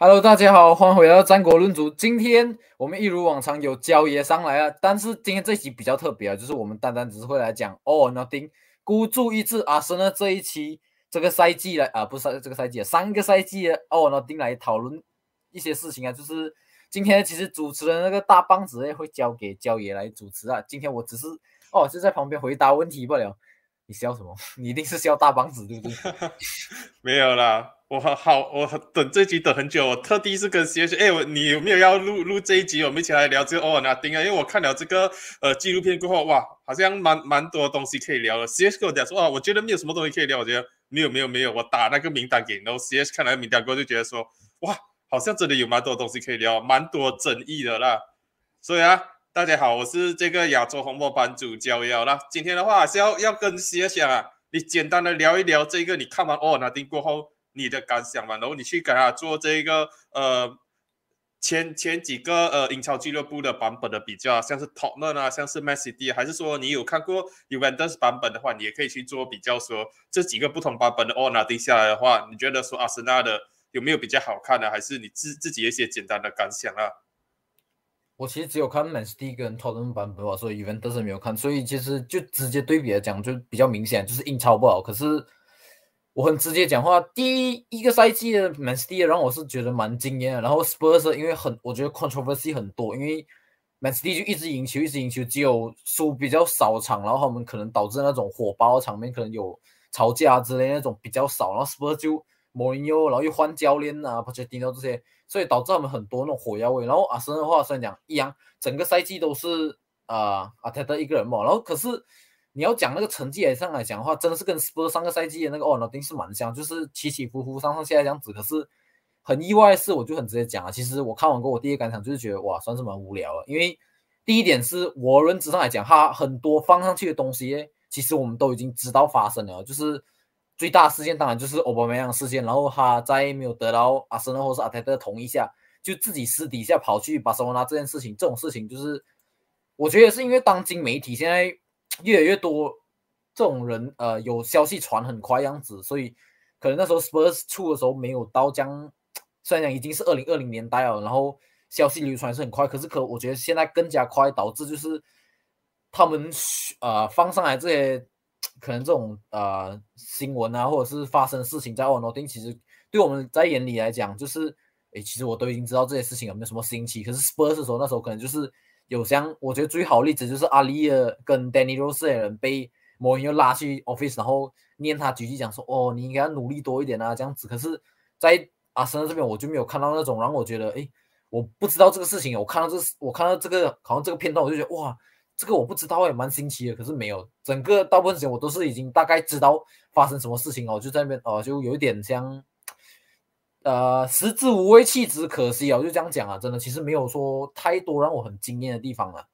Hello，大家好，欢迎回到战国论足。今天我们一如往常有焦爷上来了，但是今天这集比较特别啊，就是我们单单只是会来讲 All Nothing，孤注一掷阿森纳这一期这个赛季来啊，不是这个赛季，上个赛季的 All Nothing 来讨论一些事情啊。就是今天其实主持人那个大棒子会交给焦爷来主持啊。今天我只是哦，就在旁边回答问题不了。你笑什么？你一定是笑大棒子对不对？没有啦。我好，我等这集等很久，我特地是跟 C H，哎，我你有没有要录录这一集？我们一起来聊这个哦，那丁啊，因为我看了这个呃纪录片过后，哇，好像蛮蛮多东西可以聊的。C H 跟我讲说，哦，我觉得没有什么东西可以聊，我觉得没有没有没有，我打那个名单给，然后 C H 看那个名单过后就觉得说，哇，好像真的有蛮多东西可以聊，蛮多争议的啦。所以啊，大家好，我是这个亚洲红魔版主焦耀啦。今天的话是要要跟 C H 讲啊，你简单的聊一聊这个，你看完哦那丁过后。你的感想嘛，然后你去给他做这个呃前前几个呃英超俱乐部的版本的比较，像是 top 们啊，像是 Man City，还是说你有看过 Juventus 版本的话，你也可以去做比较，说这几个不同版本的 All 拿定下来的话，你觉得说阿森纳的有没有比较好看的？还是你自自己一些简单的感想啊？我其实只有看 Man City 跟 Totten 版本，所以 Juventus 没有看，所以其实就直接对比来讲，就比较明显，就是英超不好，可是。我很直接讲话，第一个赛季的 Man City 让我是觉得蛮惊艳的。然后 Spurs 因为很，我觉得 controversy 很多，因为 Man City 就一直赢球，一直赢球，只有输比较少场，然后他们可能导致那种火爆的场面，可能有吵架之类那种比较少。然后 Spurs 就 Mourinho，然后又换教练啊，Pochettino 这些，所以导致他们很多那种火药味。然后阿森的话虽然讲一样，整个赛季都是啊阿泰德一个人嘛，然后可是。你要讲那个成绩来上来讲的话，真的是跟 Spurs 上个赛季的那个哦，那定是蛮像，就是起起伏伏、上上下下这样子。可是很意外的是，我就很直接讲啊，其实我看完过，我第一感想就是觉得哇，算是蛮无聊了。因为第一点是我认知上来讲，它很多放上去的东西，其实我们都已经知道发生了。就是最大的事件当然就是欧巴梅扬事件，然后他在没有得到阿森纳或是阿泰德同意下，就自己私底下跑去巴塞罗那这件事情，这种事情就是我觉得是因为当今媒体现在。越来越多这种人，呃，有消息传很快样子，所以可能那时候 Spurs 出的时候没有到将，虽然讲已经是二零二零年代了，然后消息流传是很快，可是可我觉得现在更加快，导致就是他们呃放上来这些可能这种呃新闻啊，或者是发生事情在 o n o t i n 其实对我们在眼里来讲，就是诶，其实我都已经知道这些事情有没有什么新奇，可是 Spurs 的时候那时候可能就是。有像我觉得最好例子就是阿里尔跟 Danny Rose 的人被某人又拉去 office，然后念他几句讲说哦你应该要努力多一点啊这样子。可是，在阿森这边我就没有看到那种让我觉得哎我不知道这个事情，我看到这我看到这个好像这个片段我就觉得哇这个我不知道也蛮新奇的。可是没有，整个大部分时间我都是已经大概知道发生什么事情了，就在那边哦就有一点像。呃，食之无味，弃之可惜啊！我就这样讲啊，真的，其实没有说太多让我很惊艳的地方了。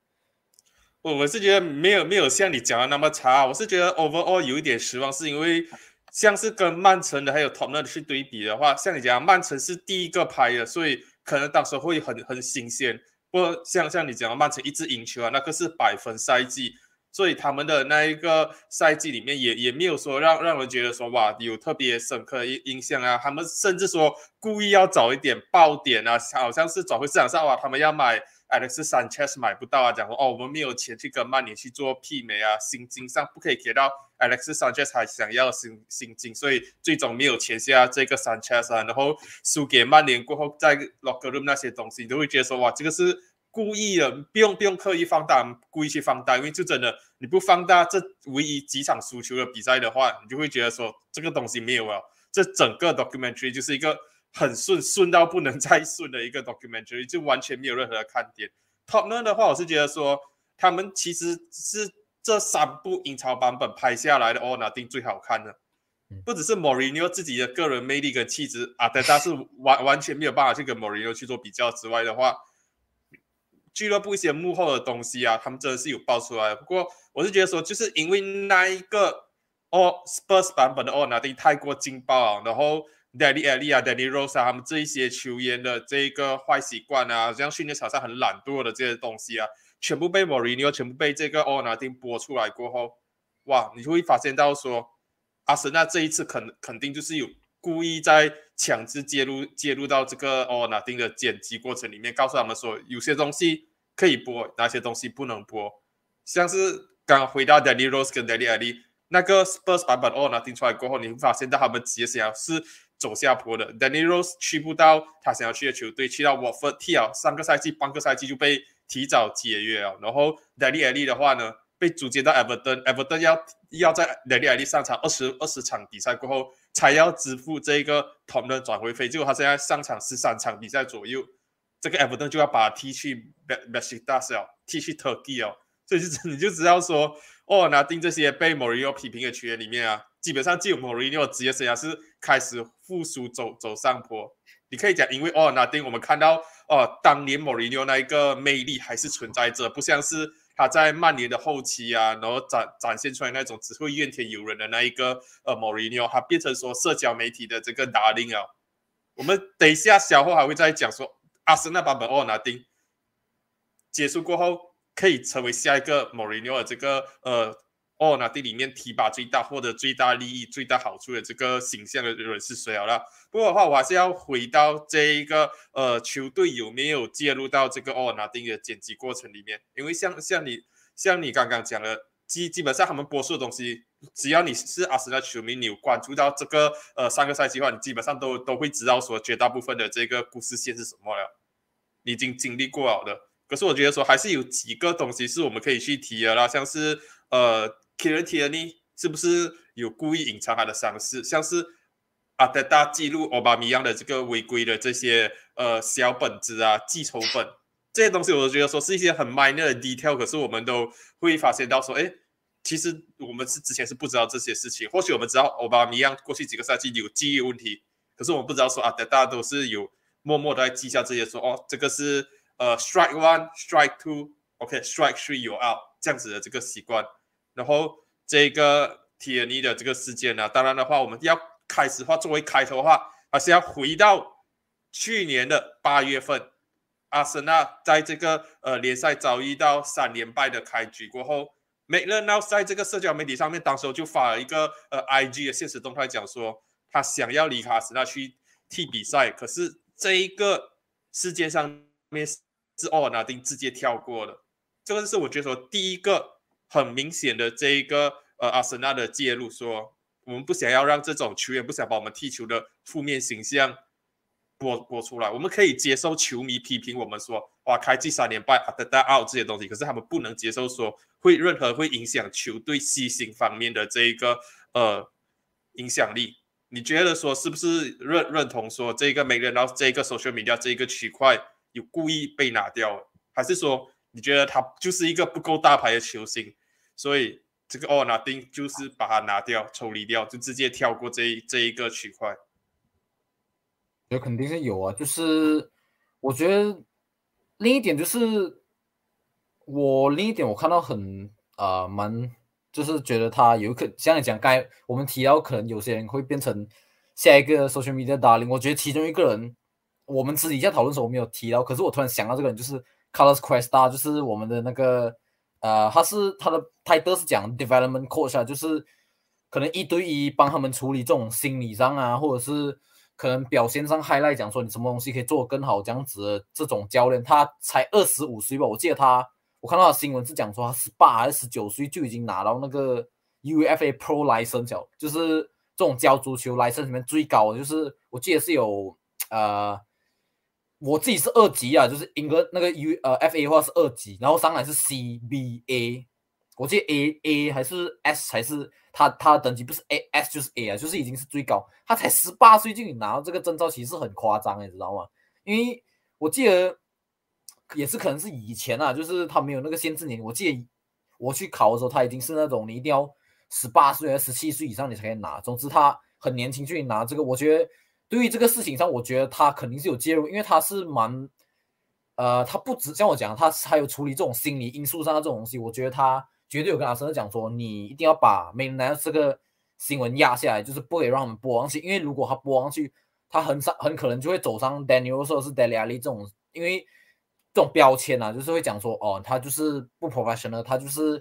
我我是觉得没有没有像你讲的那么差，我是觉得 overall 有一点失望，是因为像是跟曼城的还有 t o t n e 去对比的话，像你讲曼城是第一个拍的，所以可能当时会很很新鲜。不过像像你讲的曼城一直赢球啊，那个是百分赛季。所以他们的那一个赛季里面也也没有说让让人觉得说哇有特别深刻的印象啊，他们甚至说故意要找一点爆点啊，好像是转会市场上啊，他们要买 Alex Sanchez 买不到啊，讲说哦我们没有钱去跟曼联去做媲美啊，薪金上不可以给到 Alex Sanchez 还想要薪薪金，所以最终没有签下这个 Sanchez 啊，然后输给曼联过后在 Locker Room 那些东西，你都会觉得说哇这个是。故意的，不用不用刻意放大，故意去放大，因为就真的你不放大这唯一几场输球的比赛的话，你就会觉得说这个东西没有了。这整个 documentary 就是一个很顺顺到不能再顺的一个 documentary，就完全没有任何的看点。Tottenham 的话，我是觉得说他们其实是这三部英超版本拍下来的哦，那定最好看的，不只是 Mourinho 自己的个人魅力跟气质啊，但他是完完全没有办法去跟 Mourinho 去做比较之外的话。俱乐部一些幕后的东西啊，他们真的是有爆出来。不过我是觉得说，就是因为那一个哦，Spurs 版本的哦，那丁太过劲爆，然后 Danny Ali 啊，Danny Rose 啊，他们这一些球员的这一个坏习惯啊，像训练场上很懒惰的这些东西啊，全部被 Mourinho 全部被这个哦，那丁播出来过后，哇，你就会发现到说，阿森纳这一次肯肯定就是有故意在强制介入介入到这个哦那丁的剪辑过程里面，告诉他们说有些东西可以播，哪些东西不能播。像是刚回到 Danny Rose 跟 Danny Ali 那个 Spurs 版本哦那丁出来过后，你会发现到他们职业生涯是走下坡的。Danny Rose 去不到他想要去的球队，去到 Watford 踢了三个赛季，半个赛季就被提早解约了。然后 Danny Ali 的话呢？被租借到 Everton，Everton 要要在 l e d y 上场二十二十场比赛过后，才要支付这个 Tom 的转会费。结果他现在上场十三场比赛左右，这个 Everton 就要把他踢去 Besiktas 哦，踢去 Turkey 哦。所以 你就知道说，哦，拿定这些被 Morio 批评的球员里面啊，基本上只有 Mourinho 职业生涯是开始复苏走走上坡。你可以讲，因为哦，拿定我们看到哦，当年 Morio 那一个魅力还是存在着，不像是。他在曼联的后期啊，然后展展现出来那种只会怨天尤人的那一个呃莫里尼奥，他变成说社交媒体的这个达令啊。我们等一下小后还会再讲说阿森纳版本奥纳丁结束过后，可以成为下一个莫里尼奥这个呃。哦，那这里面提拔最大、获得最大利益、最大好处的这个形象的人是谁好了？不过的话，我还是要回到这一个呃，球队有没有介入到这个哦纳丁的剪辑过程里面？因为像像你像你刚刚讲的，基基本上他们播出的东西，只要你是阿森纳球迷，你有关注到这个呃三个赛季的话，你基本上都都会知道说绝大部分的这个故事线是什么了，已经经历过了的。可是我觉得说还是有几个东西是我们可以去提的啦，像是呃。k i r a t i a n i 是不是有故意隐藏他的伤势？像是阿德达记录奥巴米扬的这个违规的这些呃小本子啊、记仇本这些东西，我都觉得说是一些很 minor 的 detail，可是我们都会发现到说，哎，其实我们是之前是不知道这些事情。或许我们知道奥巴米扬过去几个赛季有记忆问题，可是我们不知道说阿德达都是有默默的在记下这些，说哦，这个是呃 strike one，strike two，OK，strike three you out 这样子的这个习惯。然后这个铁尼的这个事件呢，当然的话，我们要开始话作为开头的话，还是要回到去年的八月份，阿森纳在这个呃联赛遭遇到三连败的开局过后，美乐 now，在这个社交媒体上面，当时就发了一个呃 IG 的现实动态，讲说他想要离开阿森纳去踢比赛，可是这一个世界上面是奥尔纳丁直接跳过了，这个是我觉得说第一个。很明显的这一个呃阿森纳的介入，说我们不想要让这种球员不想把我们踢球的负面形象播播出来。我们可以接受球迷批评我们说哇开季三连败啊的 out 这些东西，可是他们不能接受说会任何会影响球队西行方面的这一个呃影响力。你觉得说是不是认认同说这个每个人到这个 social media 这一个区块有故意被拿掉，还是说你觉得他就是一个不够大牌的球星？所以这个哦，拿丁就是把它拿掉、抽离掉，就直接跳过这这一个区块。有肯定是有啊，就是我觉得另一点就是我另一点我看到很啊蛮，就是觉得他有可像你讲，该我们提到可能有些人会变成下一个 social media darling。我觉得其中一个人，我们私底下讨论时候我没有提到，可是我突然想到这个人就是 Carlos Cuesta，就是我们的那个。呃，他是他的 title 是讲 development coach 啊，就是可能一对一帮他们处理这种心理上啊，或者是可能表现上 highlight 讲说你什么东西可以做得更好这样子的这种教练，他才二十五岁吧，我记得他，我看到新闻是讲说他十八还是十九岁就已经拿到那个 UFA Pro license，就是这种教足球 license 里面最高的，就是我记得是有呃。我自己是二级啊，就是英格那个 U 呃 FA 的话是二级，然后上来是 CBA，我记得 A A 还是 S 才是他他的等级不是 A S 就是 A 啊，就是已经是最高，他才十八岁就拿到这个证照，其实很夸张，你知道吗？因为我记得也是可能是以前啊，就是他没有那个限制年龄，我记得我去考的时候，他已经是那种你一定要十八岁还是十七岁以上你才可以拿，总之他很年轻就拿这个，我觉得。对于这个事情上，我觉得他肯定是有介入，因为他是蛮，呃，他不止像我讲，他还有处理这种心理因素上的这种东西。我觉得他绝对有跟阿森纳讲说，你一定要把梅兰这个新闻压下来，就是不可以让他们播上去，因为如果他播上去，他很上很可能就会走上 Daniel 或者是 Dele Ali 这种，因为这种标签啊，就是会讲说，哦，他就是不 professional，他就是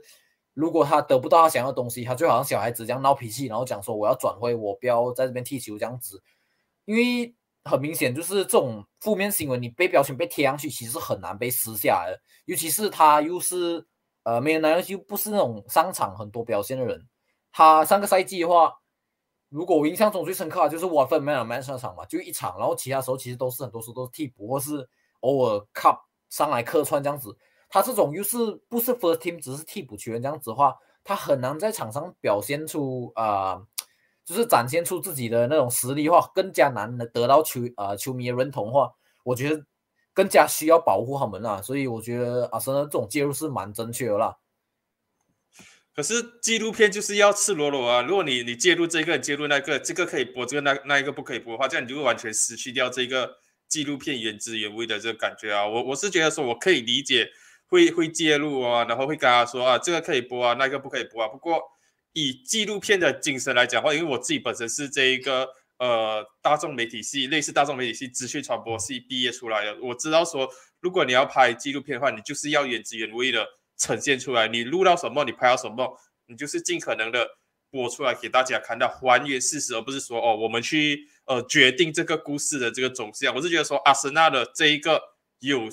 如果他得不到他想要的东西，他就好像小孩子这样闹脾气，然后讲说我要转会，我不要在这边踢球这样子。因为很明显就是这种负面新闻，你被标签被贴上去，其实很难被撕下来的。尤其是他又是呃，梅兰又不是那种商场很多表现的人。他上个赛季的话，如果我印象中最深刻的就是沃芬梅尔曼上场嘛，就一场，然后其他时候其实都是很多时候都是替补，或是偶尔 cup 上来客串这样子。他这种又是不是 first team，只是替补球员这样子的话，他很难在场上表现出啊，就是展现出自己的那种实力的话，更加难得到球啊球迷的认同的话，我觉得更加需要保护他们啊。所以我觉得阿森这种介入是蛮正确的啦。可是纪录片就是要赤裸裸啊！如果你你介入这个，介入那个，这个可以播，这个那那一个不可以播的话，这样你就会完全失去掉这个纪录片原汁原味的这个感觉啊！我我是觉得说，我可以理解。会会介入啊，然后会跟他说啊，这个可以播啊，那个不可以播啊。不过以纪录片的精神来讲话，因为我自己本身是这一个呃大众媒体系，类似大众媒体系资讯传播系毕业出来的，我知道说，如果你要拍纪录片的话，你就是要原汁原味的呈现出来，你录到什么，你拍到什么，你就是尽可能的播出来给大家看到，还原事实，而不是说哦，我们去呃决定这个故事的这个走向。我是觉得说，阿森纳的这一个有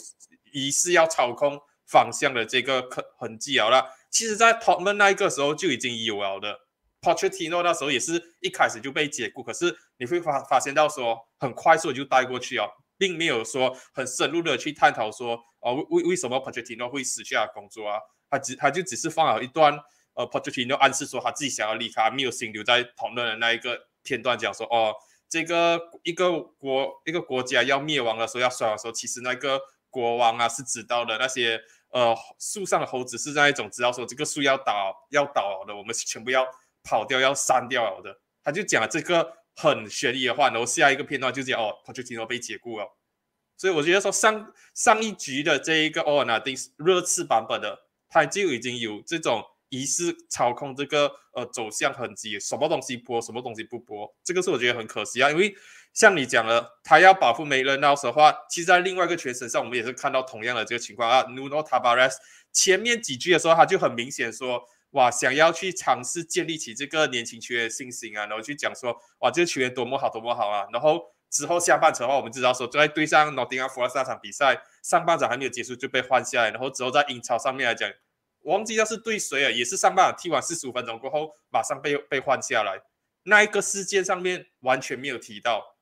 疑似要操控。方向的这个痕痕迹好了，其实，在托门那一个时候就已经有了的。Pochettino 那时候也是一开始就被解雇，可是你会发发现到说，很快速就带过去哦，并没有说很深入的去探讨说，哦，为为什么 Pochettino 会失去工作啊？他只他就只是放了一段，呃，Pochettino 暗示说他自己想要离开，没有心留在托门的那一个片段，讲说，哦，这个一个国一个国家要灭亡的时候，要衰的时候，其实那个国王啊是知道的那些。呃，树上的猴子是那一种，知道说这个树要倒要倒的，我们全部要跑掉要删掉的。他就讲了这个很悬疑的话，然后下一个片段就讲哦，他就听到被解雇了。所以我觉得说上上一局的这一个哦，那丁热刺版本的，他就已经有这种疑似操控这个呃走向痕迹，什么东西播，什么东西不播，这个是我觉得很可惜啊，因为。像你讲了，他要保护梅伦纳斯的话，其实在另外一个全身上，我们也是看到同样的这个情况啊。Nuno Tavares 前面几句的时候，他就很明显说，哇，想要去尝试建立起这个年轻球员的信心啊，然后去讲说，哇，这个球员多么好，多么好啊。然后之后下半场的话，我们知道说，在对上诺丁汉福克斯那场比赛，上半场还没有结束就被换下来，然后之后在英超上面来讲，忘记要是对谁啊，也是上半场踢完四十五分钟过后，马上被被换下来，那一个事件上面完全没有提到。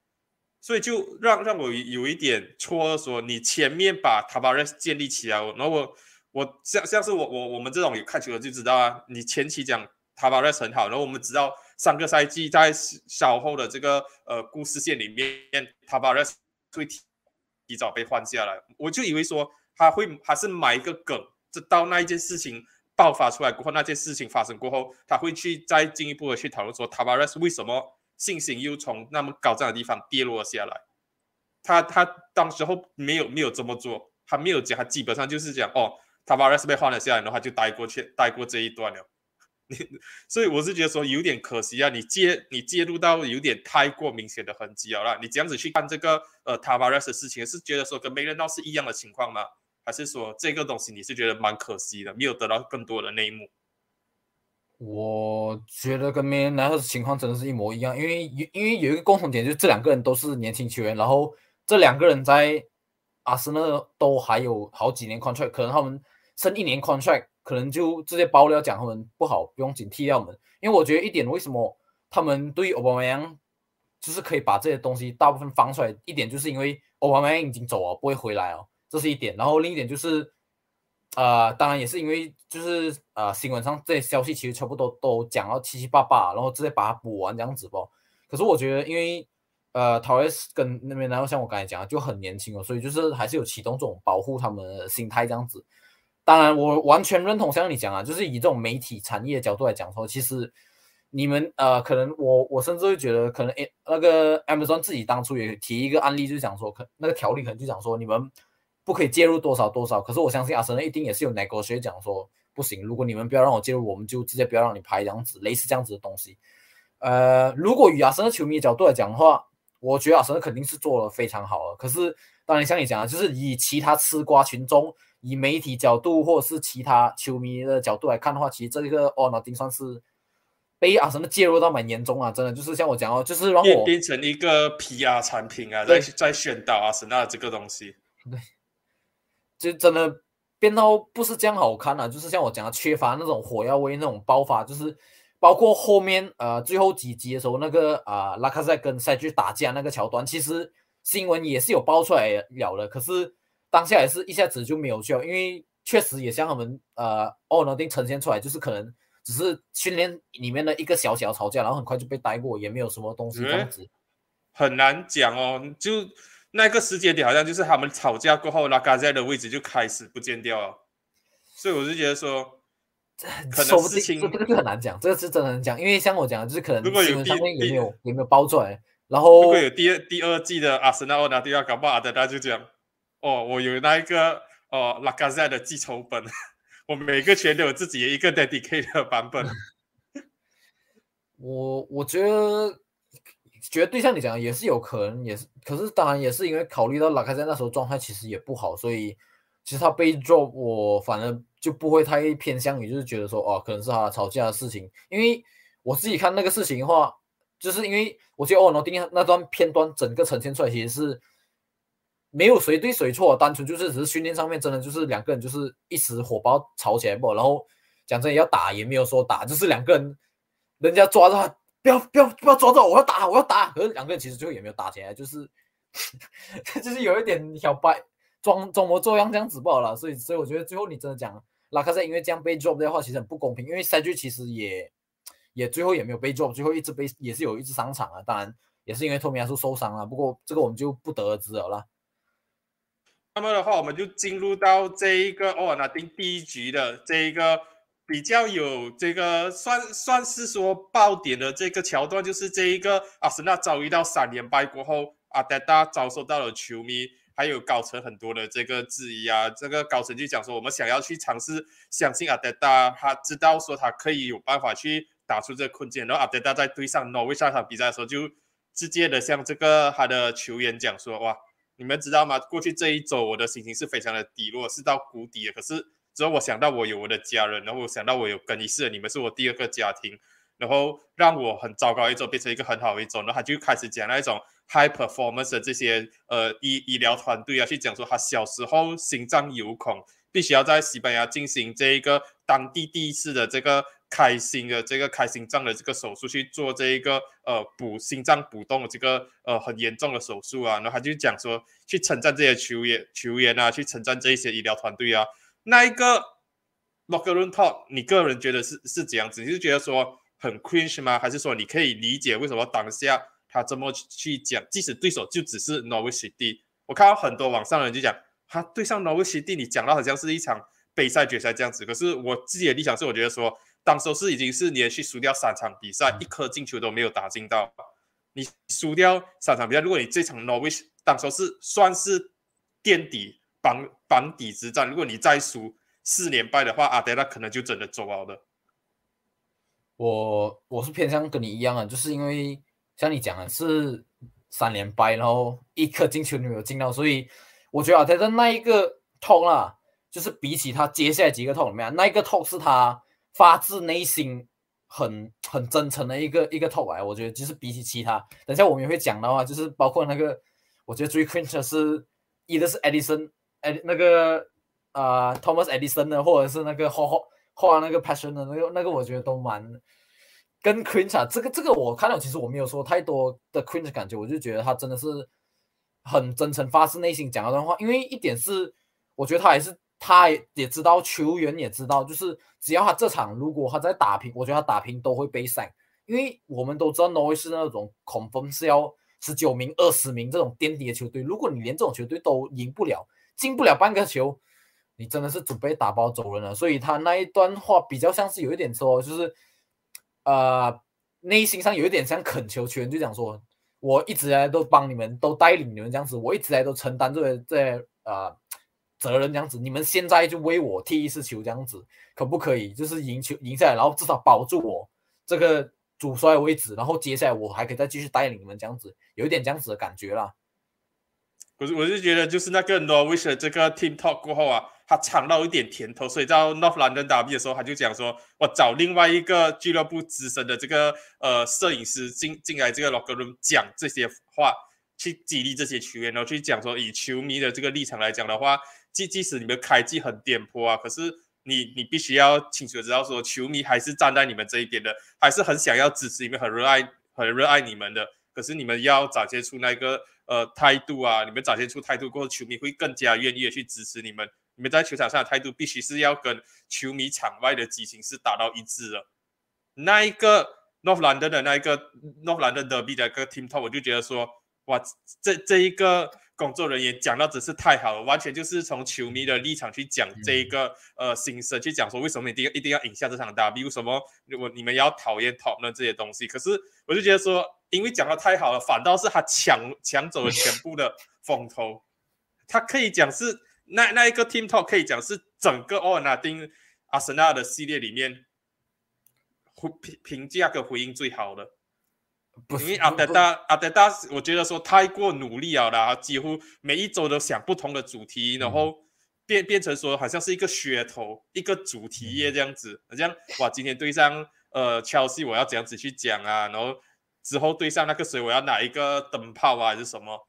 所以就让让我有一点错，说你前面把 Tavares 建立起来，然后我我像像是我我我们这种有看球的就知道啊，你前期讲 Tavares 很好，然后我们知道上个赛季在稍后的这个呃故事线里面，Tavares 会提提早被换下来，我就以为说他会还是埋一个梗，直到那一件事情爆发出来过后，那件事情发生过后，他会去再进一步的去讨论说 Tavares 为什么。信心又从那么高这样的地方跌落下来，他他当时候没有没有这么做，他没有讲，他基本上就是讲哦，他把 RS 被换了下来，然后他就带过去带过这一段了。你所以我是觉得说有点可惜啊，你介你介入到有点太过明显的痕迹了啦。你这样子去看这个呃 t a v a r e s 的事情，是觉得说跟梅人闹是一样的情况吗？还是说这个东西你是觉得蛮可惜的，没有得到更多的内幕？我觉得跟梅恩奈克情况真的是一模一样，因为因为有一个共同点，就是这两个人都是年轻球员，然后这两个人在阿森纳都还有好几年 contract，可能他们剩一年 contract，可能就直接爆料讲他们不好，不用紧替掉们。因为我觉得一点，为什么他们对奥巴梅扬就是可以把这些东西大部分放出来，一点就是因为奥巴梅扬已经走了，不会回来哦，这是一点。然后另一点就是。呃，当然也是因为就是呃，新闻上这些消息其实差不多都讲到七七八八，然后直接把它补完这样子不？可是我觉得，因为呃，陶雷斯跟那边，然后像我刚才讲的，就很年轻哦，所以就是还是有启动这种保护他们的心态这样子。当然，我完全认同像你讲啊，就是以这种媒体产业角度来讲说，其实你们呃，可能我我甚至会觉得，可能诶，那个 Amazon 自己当初也提一个案例，就是讲说，可那个条例可能就讲说你们。不可以介入多少多少，可是我相信阿森纳一定也是有哪个学讲说不行，如果你们不要让我介入，我们就直接不要让你拍这样子类似这样子的东西。呃，如果以阿森纳球迷的角度来讲的话，我觉得阿森纳肯定是做的非常好了。可是当然像你讲的，就是以其他吃瓜群众、以媒体角度或者是其他球迷的角度来看的话，其实这个哦，那丁算是被阿森纳介入到蛮严重啊，真的就是像我讲哦，就是让我变变成一个 PR 产品啊，在对在宣导阿森纳这个东西。就真的变到不是这样好看了、就是像我讲的，缺乏那种火药味那种爆发，就是包括后面呃最后几集的时候，那个啊、拉卡塞跟塞去打架那个桥段，其实新闻也是有爆出来了的，可是当下也是一下子就没有去了，因为确实也像他们呃奥诺丁呈现出来，就是可能只是训练里面的一个小小吵架，然后很快就被带过，也没有什么东西这样子。很难讲哦，就那个时间点，好像就是他们吵架过后，拉卡塞的位置就开始不见掉了，所以我就觉得说，可能事情这这个就很难讲，这个是真的很难讲，因为像我讲的，就是可能如果有上第也没有也没有爆出来，然后如果有第二第二季的阿森纳奥纳迪亚，搞不好阿德达就讲，哦，我有那一个哦拉卡塞的记仇本，我每个圈都有自己一个 dedicated 的版本。我我觉得绝对像你讲的也是有可能，也是，可是当然也是因为考虑到拉开在那时候状态其实也不好，所以其实他被 drop 我反而就不会太偏向于就是觉得说哦可能是他吵架的事情，因为我自己看那个事情的话，就是因为我觉得哦，诺丁那段片段整个呈现出来其实是没有谁对谁错，单纯就是只是训练上面真的就是两个人就是一时火爆吵起来不，然后讲真要打也没有说打，就是两个人人家抓着他，不要不要不要抓着我，我要打我要打，可是两个人其实最后也没有打起来，就是 就是有一点小白装装模作样这样子不好了，所以所以我觉得最后你真的讲拉卡塞因为这样被 drop 的话，其实很不公平，因为赛局其实也也最后也没有被 drop，最后一直被也是有一直上场啊，当然也是因为托米亚苏受伤了，不过这个我们就不得而知了啦。那么的话，我们就进入到这一个欧尔纳丁第一局的这一个比较有这个算算是说爆点的这个桥段，就是这一个阿森纳遭遇到三连败过后，阿德达遭受到了球迷还有高层很多的这个质疑啊。这个高层就讲说，我们想要去尝试相信阿德达，他知道说他可以有办法去打出这个困境。然后阿德达在对上挪威上场比赛的时候，就直接的向这个他的球员讲说，哇。你们知道吗？过去这一周我的心情是非常的低落，是到谷底的。可是只要我想到我有我的家人，然后我想到我有更衣室，你们是我第二个家庭，然后让我很糟糕一周变成一个很好的一周，然后他就开始讲那一种 high performance 的这些呃医医疗团队啊，去讲说他小时候心脏有孔，必须要在西班牙进行这一个当地第一次的这个。开心的这个开心脏的这个手术去做这一个呃补心脏补洞的这个呃很严重的手术啊，然后他就讲说去称赞这些球员球员啊，去称赞这一些医疗团队啊。那一个 locker room talk，你个人觉得是是怎样子？你是觉得说很 cringe 吗？还是说你可以理解为什么当下他这么去讲？即使对手就只是 Norwich City，我看到很多网上的人就讲，他对上 Norwich City，你讲到好像是一场杯赛决赛这样子。可是我自己的立场是，我觉得说。当时是已经是连续输掉三场比赛，一颗进球都没有打进到。你输掉三场比赛，如果你这场 Norwich 当时是算是垫底绑绑底之战，如果你再输四连败的话，阿德拉可能就真的走了的。我我是偏向跟你一样的，就是因为像你讲的是三连败，然后一颗进球都没有进到，所以我觉得阿德拉那一个痛啊，就是比起他接下来几个痛里面，那一个痛是他。发自内心很很真诚的一个一个透来，我觉得就是比起其他，等下我们也会讲的话，就是包括那个，我觉得最 cringe 是，一个是 Edison，哎那个、呃、Thomas Edison 的，或者是那个画画画那个 passion 的那个那个，我觉得都蛮跟 cringe 啊，这个这个我看到其实我没有说太多的 cringe 感觉，我就觉得他真的是很真诚发自内心讲那段话，因为一点是我觉得他还是。他也知道，球员也知道，就是只要他这场如果他在打平，我觉得他打平都会被赛，因为我们都知道挪威是那种恐风是要十九名、二十名这种垫底的球队，如果你连这种球队都赢不了，进不了半个球，你真的是准备打包走人了。所以他那一段话比较像是有一点说，就是呃内心上有一点像恳求球员，就讲说，我一直来都帮你们，都带领你们这样子，我一直来都承担这个这呃。责任这样子，你们现在就为我踢一次球这样子，可不可以？就是赢球赢下来，然后至少保住我这个主帅位置，然后接下来我还可以再继续带领你们这样子，有一点这样子的感觉啦。可是我是觉得，就是那个 Norwich 这个 Team Talk 过后啊，他尝到一点甜头，所以到 North London Derby 的时候，他就讲说，我找另外一个俱乐部资深的这个呃摄影师进进来这个 locker room 讲这些话，去激励这些球员，然后去讲说，以球迷的这个立场来讲的话，即即使你们开季很颠簸啊，可是你你必须要清楚知道说，球迷还是站在你们这一边的，还是很想要支持你们，很热爱很热爱你们的。可是你们要展现出那个呃态度啊，你们展现出态度过后，球迷会更加愿意的去支持你们。你们在球场上的态度必须是要跟球迷场外的激情是达到一致的。那一个 North London 的那一个 North London 的 B 的一个 team talk，我就觉得说，哇，这这一个工作人员讲到真是太好了，完全就是从球迷的立场去讲这一个呃心声，去讲说为什么一定要一定要赢下这场大比，为什么我你们要讨厌 Top 呢这些东西。可是我就觉得说，因为讲的太好了，反倒是他抢抢走了全部的风头，他可以讲是。那那一个 team talk 可以讲是整个奥纳丁阿森纳的系列里面回评评价跟回应最好的，因为阿德达阿德达，我觉得说太过努力了啦，几乎每一周都想不同的主题，然后变变成说好像是一个噱头，一个主题页这样子，好像哇，今天对上呃切尔西，我要这样子去讲啊，然后之后对上那个谁，我要拿一个灯泡啊，还是什么？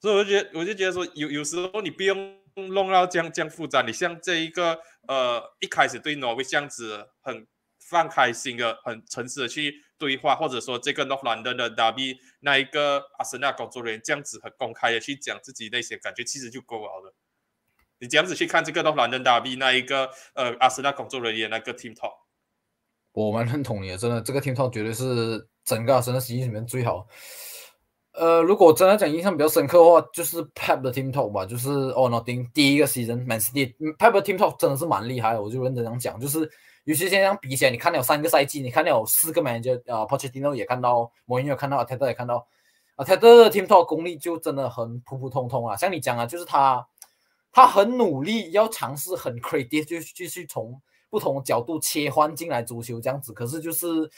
所以我就觉得，我就觉得说，有有时候你不用弄到这样这样复杂。你像这一个，呃，一开始对挪威这样子很放开心的、很诚实的去对话，或者说这个 North London 的 W 那一个阿森纳工作人员这样子很公开的去讲自己那些感觉，其实就够了。你这样子去看这个 North London W 那一个呃阿森纳工作人员那个 Team Talk，我蛮认同你，真的，这个 Team Talk 绝对是整个阿森纳系列里面最好。呃，如果真的讲印象比较深刻的话，就是 Pep 的 Team Talk 吧，就是 o n o t i n g 第一个 season，Man City，Pep 的 Team Talk 真的是蛮厉害的，我就认真这样讲，就是尤其现在比起来，你看了有三个赛季，你看了有四个 manager，啊，Pochettino 也看到，莫因也看到，阿泰德也看到，阿泰德的 Team Talk 功力就真的很普普通通啊，像你讲啊，就是他他很努力要尝试很 creative，就继续从不同角度切换进来足球这样子，可是就是。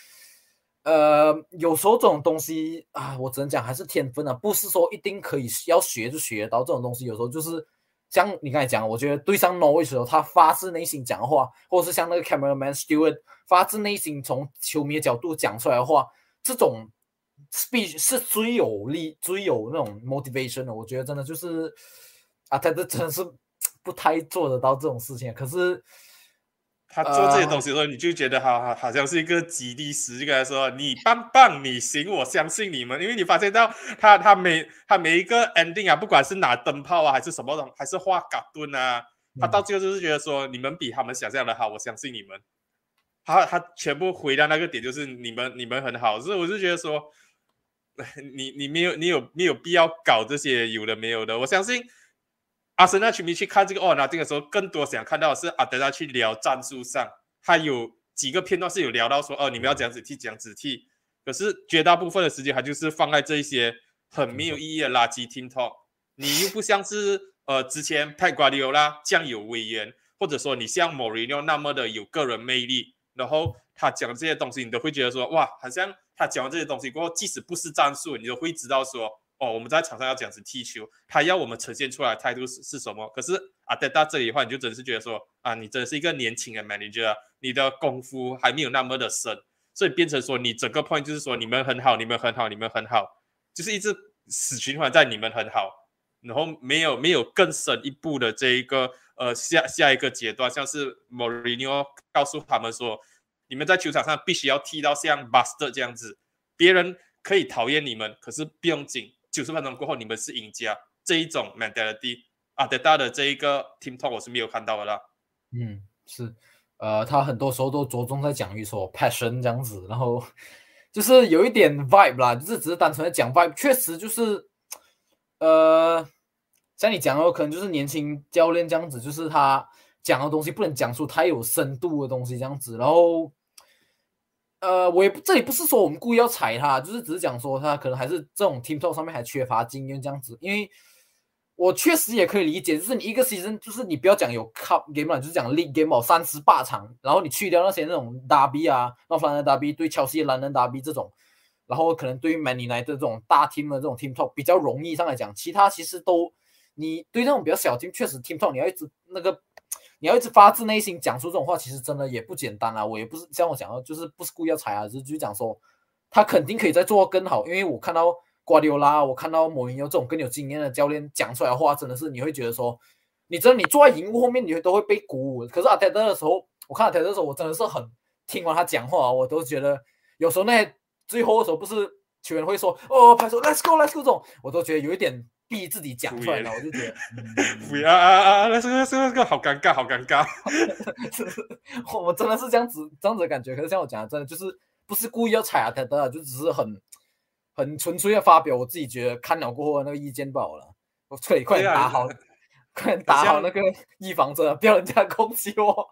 呃，有时候这种东西啊，我只能讲还是天分啊，不是说一定可以要学就学到这种东西。有时候就是像你刚才讲，我觉得对上 No 的时候，他发自内心讲话，或者是像那个 cameraman Stewart 发自内心从球迷的角度讲出来的话，这种 speech 是最有力、最有那种 motivation 的。我觉得真的就是啊，他这真的是不太做得到这种事情，可是。他做这些东西的时候，你就觉得好好好像是一个激励师，就跟他说：“你棒棒，你行，我相信你们。”因为你发现到他他每他每一个 ending 啊，不管是拿灯泡啊，还是什么东，还是画嘎顿啊，他到最后就是觉得说：“你们比他们想象的好，我相信你们。”他他全部回到那个点，就是你们你们很好。所以我就觉得说，你你没有你有没有必要搞这些有的没有的，我相信。阿森纳球迷去看这个奥尔纳丁的时候，更多想看到的是阿德拉去聊战术上，他有几个片段是有聊到说，哦，你们要这样子踢，这样子踢。可是绝大部分的时间，他就是放在这一些很没有意义的垃圾 team talk。你又不像是呃之前派瓜利奥拉这样有威严，或者说你像莫里尼奥那么的有个人魅力，然后他讲这些东西，你都会觉得说，哇，好像他讲完这些东西过后，即使不是战术，你都会知道说。哦，我们在场上要这样子踢球，他要我们呈现出来的态度是是什么？可是啊，在到这里的话，你就真是觉得说啊，你真的是一个年轻的 manager，你的功夫还没有那么的深，所以变成说你整个 point 就是说你们很好，你们很好，你们很好，就是一直死循环在你们很好，然后没有没有更深一步的这一个呃下下一个阶段，像是 Mourinho 告诉他们说，你们在球场上必须要踢到像 Buster 这样子，别人可以讨厌你们，可是不用紧。九十分钟过后，你们是赢家，这一种 mentality 啊，德大的这一个 team talk 我是没有看到的啦。嗯，是，呃，他很多时候都着重在讲一说 passion 这样子，然后就是有一点 vibe 啦，就是只是单纯的讲 vibe，确实就是，呃，像你讲的，可能就是年轻教练这样子，就是他讲的东西不能讲出太有深度的东西这样子，然后。呃，我也这里不是说我们故意要踩他，就是只是讲说他可能还是这种 team talk 上面还缺乏经验这样子。因为我确实也可以理解，就是你一个 season，就是你不要讲有 cup game，就是讲 league game 哦，三十八场，然后你去掉那些那种 derby 啊，那反正 derby 对切尔西、兰人 derby 这种，然后可能对于 Man United 这种大 team 的这种 team talk 比较容易上来讲，其他其实都你对那种比较小 team，确实听不懂，你要一直那个，你要一直发自内心讲出这种话，其实真的也不简单啊。我也不是像我讲的，就是不是故意要踩啊，就是就讲说他肯定可以再做更好，因为我看到瓜迪奥拉，我看到某云有这种更有经验的教练讲出来的话，真的是你会觉得说，你真的你坐在荧幕后面，你都会被鼓舞。可是阿泰德的时候，我看阿泰德的时候，我真的是很听完他讲话，我都觉得有时候那最后的时候不是。球员会说：“哦，拍手，Let's go，Let's go！” 这种我都觉得有一点逼自己讲出来了，我就觉得 不要啊啊啊！Let's go，Let's go，好尴尬，好尴尬。我真的是这样子，这样子的感觉。可是像我讲的，真的就是不是故意要踩啊，他的就只是很很纯粹的发表我自己觉得看了过后那个意见罢了。我可以快点打好，快点 打好那个预防针，不要人家攻击我。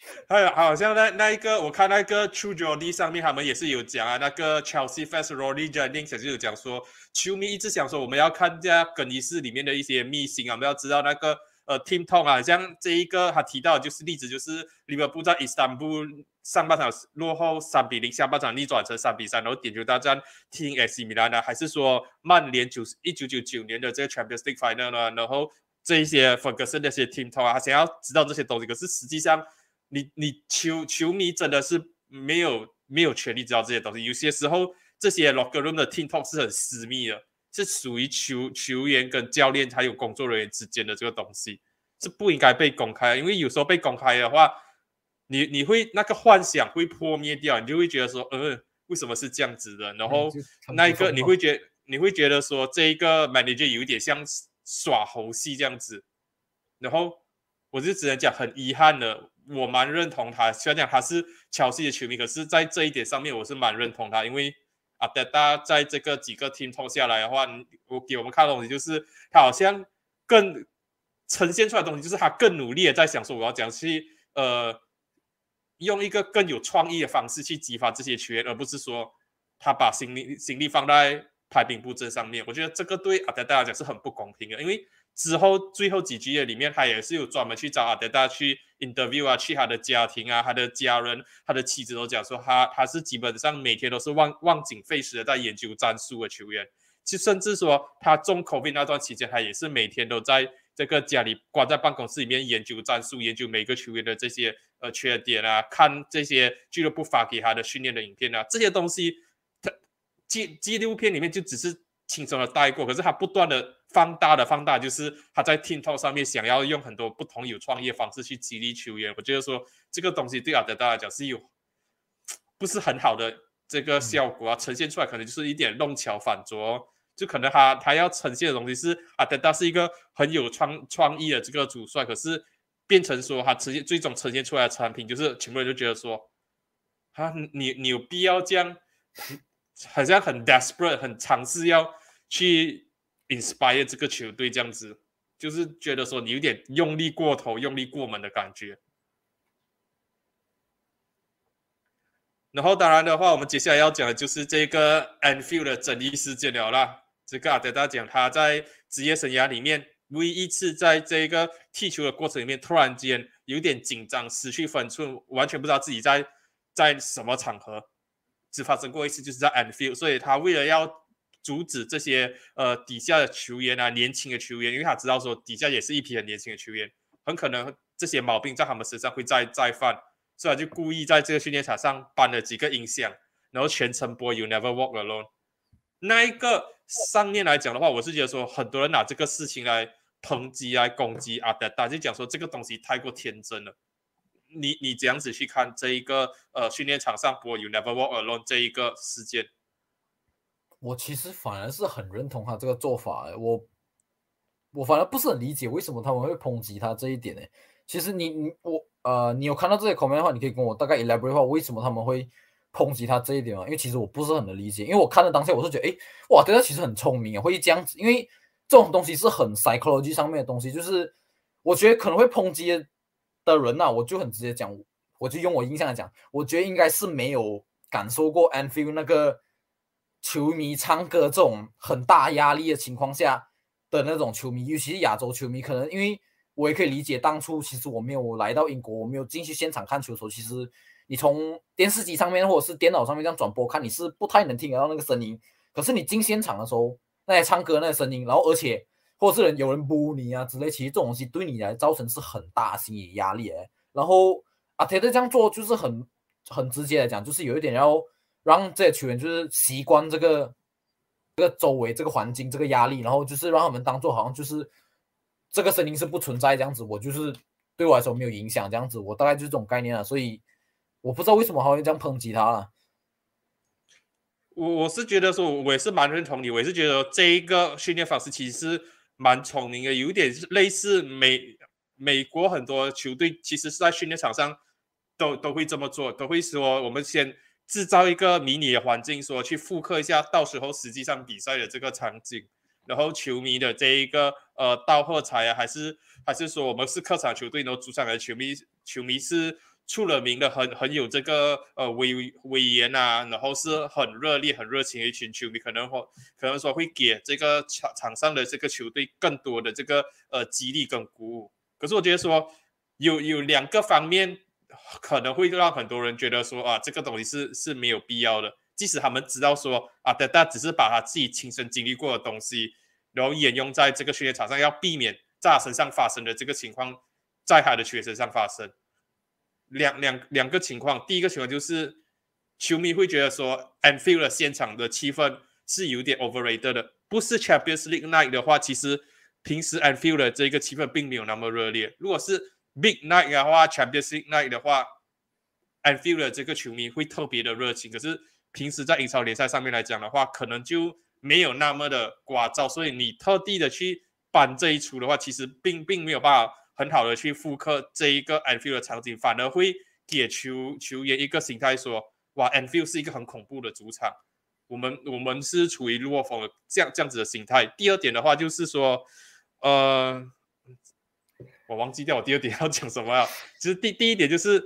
还有好像那那一个，我看那个 True Jordy 上面他们也是有讲啊，那个 Chelsea Fans Rory Jennings 就有讲说，球迷一直想说我们要看这更衣室里面的一些秘辛啊，我们要知道那个呃 Team Talk 啊，像这一个他提到就是例子就是利物浦在伊斯坦布上半场落后三比零，下半场逆转成三比三，然后点球大战听 AC 米兰呢，还是说曼联九一九九九年的这个 Champions League Final 呢？然后这一些 Ferguson 那些 Team Talk 啊，他想要知道这些东西，可是实际上。你你球球迷真的是没有没有权利知道这些东西。有些时候，这些 locker room 的 team talk 是很私密的，是属于球球员跟教练还有工作人员之间的这个东西，是不应该被公开。因为有时候被公开的话，你你会那个幻想会破灭掉，你就会觉得说，呃，为什么是这样子的？然后那一个你会觉你会觉得说，这一个 manager 有一点像耍猴戏这样子。然后我就只能讲很遗憾的。我蛮认同他，虽然讲他是乔西的球迷，可是，在这一点上面，我是蛮认同他，因为阿德达在这个几个 team 拖下来的话，我给我们看的东西就是他好像更呈现出来的东西，就是他更努力的在想说，我要讲去呃，用一个更有创意的方式去激发这些球员，而不是说他把心力心力放在排兵布阵上面。我觉得这个对阿德达来讲是很不公平的，因为。之后最后几集里面，他也是有专门去找阿德达去 interview 啊，去他的家庭啊，他的家人、他的妻子都讲说，他他是基本上每天都是忘忘景费时的在研究战术的球员。其甚至说他中 COVID 那段期间，他也是每天都在这个家里关在办公室里面研究战术，研究每个球员的这些呃缺点啊，看这些俱乐部发给他的训练的影片啊，这些东西，他纪纪录片里面就只是。轻松的带过，可是他不断的放大的放大，就是他在 talk 上面想要用很多不同有创业方式去激励球员。我觉得说这个东西对阿德达来讲是有不是很好的这个效果啊，呈现出来可能就是一点弄巧反拙。就可能他他要呈现的东西是阿德达是一个很有创创意的这个主帅，可是变成说他呈现最终呈现出来的产品，就是全部人就觉得说，啊你你有必要这样？好像很 desperate，很尝试要去 inspire 这个球队这样子，就是觉得说你有点用力过头、用力过猛的感觉。然后当然的话，我们接下来要讲的就是这个 Anfield 的争议事件了啦。这个阿德达讲他在职业生涯里面唯一一次在这个踢球的过程里面突然间有点紧张、失去分寸，完全不知道自己在在什么场合。只发生过一次，就是在 Anfield，所以他为了要阻止这些呃底下的球员啊，年轻的球员，因为他知道说底下也是一批很年轻的球员，很可能这些毛病在他们身上会再再犯，所以他就故意在这个训练场上搬了几个音响，然后全程播 You Never Walk Alone。那一个上面来讲的话，我是觉得说很多人拿这个事情来抨击、来攻击阿德达，就讲说这个东西太过天真了。你你这样子去看这一个呃训练场上播 You Never Walk Alone 这一个事件，我其实反而是很认同他这个做法。我我反而不是很理解为什么他们会抨击他这一点呢？其实你你我呃，你有看到这些 comment 的话，你可以跟我大概 elaborate 话为什么他们会抨击他这一点吗？因为其实我不是很能理解，因为我看的当下我是觉得，哎，哇，对他其实很聪明啊，会这样子。因为这种东西是很 psychology 上面的东西，就是我觉得可能会抨击。的人呐，我就很直接讲，我就用我印象来讲，我觉得应该是没有感受过 Anfield 那个球迷唱歌这种很大压力的情况下的那种球迷，尤其是亚洲球迷，可能因为我也可以理解，当初其实我没有来到英国，我没有进去现场看球的时候，其实你从电视机上面或者是电脑上面这样转播看，你是不太能听得到那个声音。可是你进现场的时候，那些唱歌那些声音，然后而且或者是人有人补你啊之类，其实这种东西对你来造成是很大心理压力诶。然后阿泰德这样做就是很很直接来讲，就是有一点要让这些球员就是习惯这个这个周围这个环境这个压力，然后就是让他们当做好像就是这个声音是不存在这样子，我就是对我来说没有影响这样子，我大概就是这种概念啊。所以我不知道为什么还会这样抨击他了。我我是觉得说，我也是蛮认同你，我也是觉得这一个训练方式其实蛮聪明的，有点类似美美国很多球队，其实是在训练场上都都会这么做，都会说我们先制造一个迷你的环境，说去复刻一下，到时候实际上比赛的这个场景，然后球迷的这一个呃道贺彩啊，还是还是说我们是客场球队，然后主场的球迷球迷是。出了名的很很有这个呃威威严啊，然后是很热烈、很热情的一群球迷，可能会可能说会给这个场场上的这个球队更多的这个呃激励跟鼓舞。可是我觉得说有有两个方面可能会让很多人觉得说啊，这个东西是是没有必要的。即使他们知道说啊，但但只是把他自己亲身经历过的东西，然后沿用在这个训练场上，要避免在他身上发生的这个情况在他的学生上发生。两两两个情况，第一个情况就是球迷会觉得说，Anfield 现场的气氛是有点 overrated 的。不是 Champions League night 的话，其实平时 Anfield 的这个气氛并没有那么热烈。如果是 Big Night 的话，Champions League night 的话，Anfield 的这个球迷会特别的热情。可是平时在英超联赛上面来讲的话，可能就没有那么的聒噪。所以你特地的去搬这一出的话，其实并并没有办法。很好的去复刻这一个 Anfield 的场景，反而会给球球员一个心态说：哇，Anfield 是一个很恐怖的主场，我们我们是处于落风这样这样子的心态。第二点的话就是说，呃，我忘记掉我第二点要讲什么了。其实第第一点就是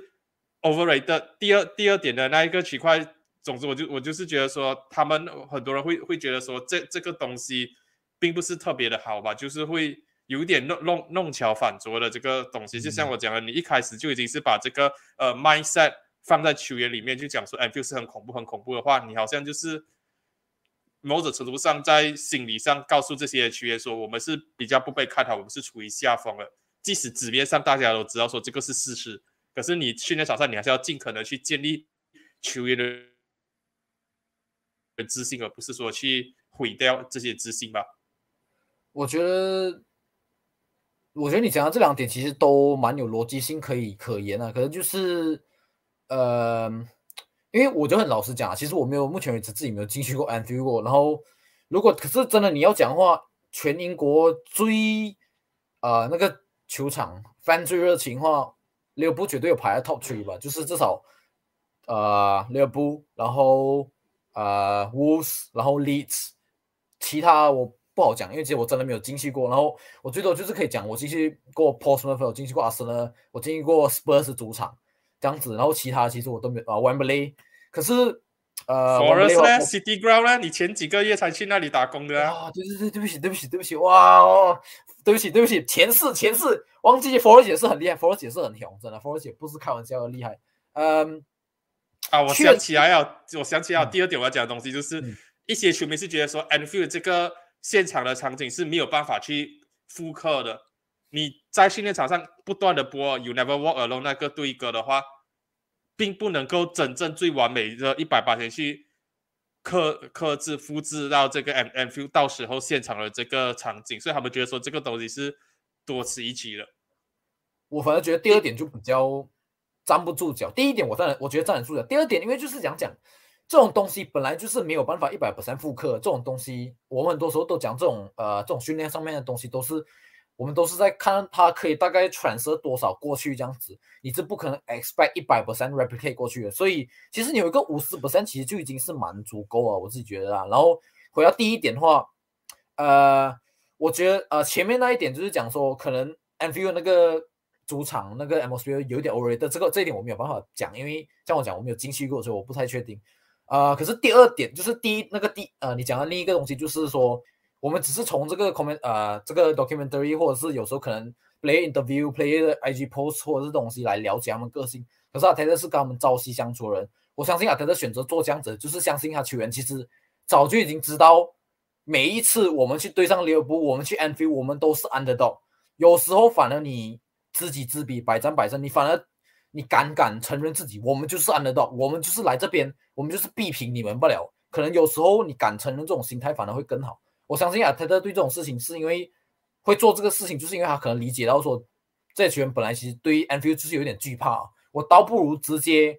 overrated，第二第二点的那一个区块，总之我就我就是觉得说，他们很多人会会觉得说，这这个东西并不是特别的好吧，就是会。有点弄弄弄巧反拙的这个东西，就像我讲的，你一开始就已经是把这个呃 mindset 放在球员里面，就讲说，哎，就是很恐怖、很恐怖的话，你好像就是某种程度上在心理上告诉这些球员说，我们是比较不被看好，我们是处于下风了。即使纸面上大家都知道说这个是事实，可是你训练场上你还是要尽可能去建立球员的自信，而不是说去毁掉这些自信吧。我觉得。我觉得你讲的这两点其实都蛮有逻辑性可以可言的，可能就是，呃，因为我就很老实讲，其实我没有目前为止自己没有进去过 nfu 过，然后如果可是真的你要讲的话，全英国最呃那个球场 fan 最热情的话，利物浦绝对有排在 top three 吧，就是至少呃利物浦，然后呃 Wolves，然后 Leeds，其他我。不好讲，因为其实我真的没有进去过。然后我最多就是可以讲，我进去过 Portsmouth，我进去过阿森纳，我进去过 Spurs 主场这样子。然后其他其实我都没有啊，Wembley。可是呃，Forest 呢？City Ground 呢？你前几个月才去那里打工的啊？对对对，对不起对不起对不起，哇哦，对不起对不起，前四前四忘记 Forest 也是很厉害，Forest 也是很强，真的，Forest 也不是开玩笑的厉害。嗯，啊，我想起来了，我想起来第二点我要讲的东西就是一些球迷是觉得说 Anfield 这个。现场的场景是没有办法去复刻的。你在训练场上不断的播 “You Never Walk Alone” 那个对歌的话，并不能够真正最完美的一百八千去刻刻制复制到这个 M M F 到时候现场的这个场景，所以他们觉得说这个东西是多此一举的。我反而觉得第二点就比较站不住脚。第一点我当然我觉得站得住脚，第二点因为就是讲讲。这种东西本来就是没有办法一百 percent 复刻。这种东西，我们很多时候都讲这种呃，这种训练上面的东西，都是我们都是在看它可以大概 transfer 多少过去这样子。你是不可能 expect 一百 percent replicate 过去的。所以其实你有一个五十 percent，其实就已经是蛮足够了，我自己觉得啊。然后回到第一点的话，呃，我觉得呃前面那一点就是讲说，可能 Anfield 那个主场那个 atmosphere 有点 overrated。这个这一点我没有办法讲，因为像我讲，我没有进去过，所以我不太确定。啊，可是第二点就是第一那个第呃，你讲的另一个东西就是说，我们只是从这个 comment 呃这个 documentary 或者是有时候可能 play interview play 的 IG post 或者是东西来了解他们个性。可是阿泰德是跟他们朝夕相处的人，我相信阿泰德选择做这样子，就是相信他球员其实早就已经知道每一次我们去对上利物浦，我们去 NFL，我们都是 underdog。有时候反而你知己知彼，百战百胜，你反而你敢敢承认自己，我们就是 underdog，我们就是来这边，我们就是必平你们不了。可能有时候你敢承认这种心态，反而会更好。我相信阿特特对这种事情是因为会做这个事情，就是因为他可能理解到说，这群人本来其实对于 infu 就是有点惧怕，我倒不如直接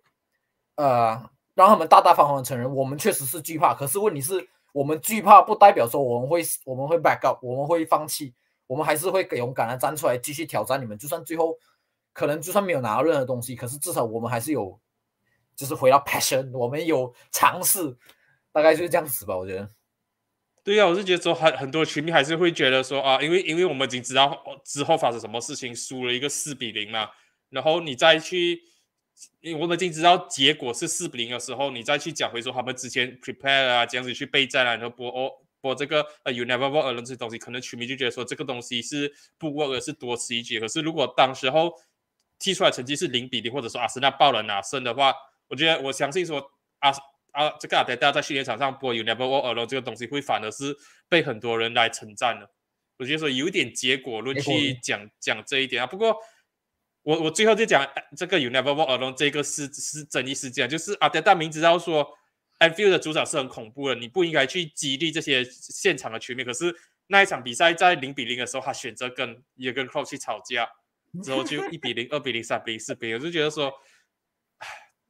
呃让他们大大方方的承认，我们确实是惧怕。可是问题是。我们惧怕不代表说我们会我们会 back up，我们会放弃，我们还是会勇敢的站出来继续挑战你们。就算最后可能就算没有拿到任何东西，可是至少我们还是有，就是回到 passion，我们有尝试，大概就是这样子吧。我觉得，对呀，我是觉得说很很多球迷还是会觉得说啊，因为因为我们已经知道之后发生什么事情，输了一个四比零嘛，然后你再去。因为我们已经知道结果是四比零的时候，你再去讲回说他们之前 prepare 啊，这样子去备战啊，然后播哦播这个呃 you never walk alone 这东西，可能球迷就觉得说这个东西是不 work 是多此一举。可是如果当时候踢出来成绩是零比零，或者说阿森纳爆了拿胜的话，我觉得我相信说阿阿这个阿德大在训练场上播 you never walk alone 这个东西，会反而是被很多人来称赞的。我觉得说有点结果论去讲讲这一点啊，不过。我我最后就讲这个 You Never Walk Alone 这个是是争议事件，就是阿德大明知道说 Anfield 的主场是很恐怖的，你不应该去激励这些现场的球迷。可是那一场比赛在零比零的时候，他选择跟也跟 Klopp 去吵架，之后就一比零、二比零、三比零、四比零，我就觉得说，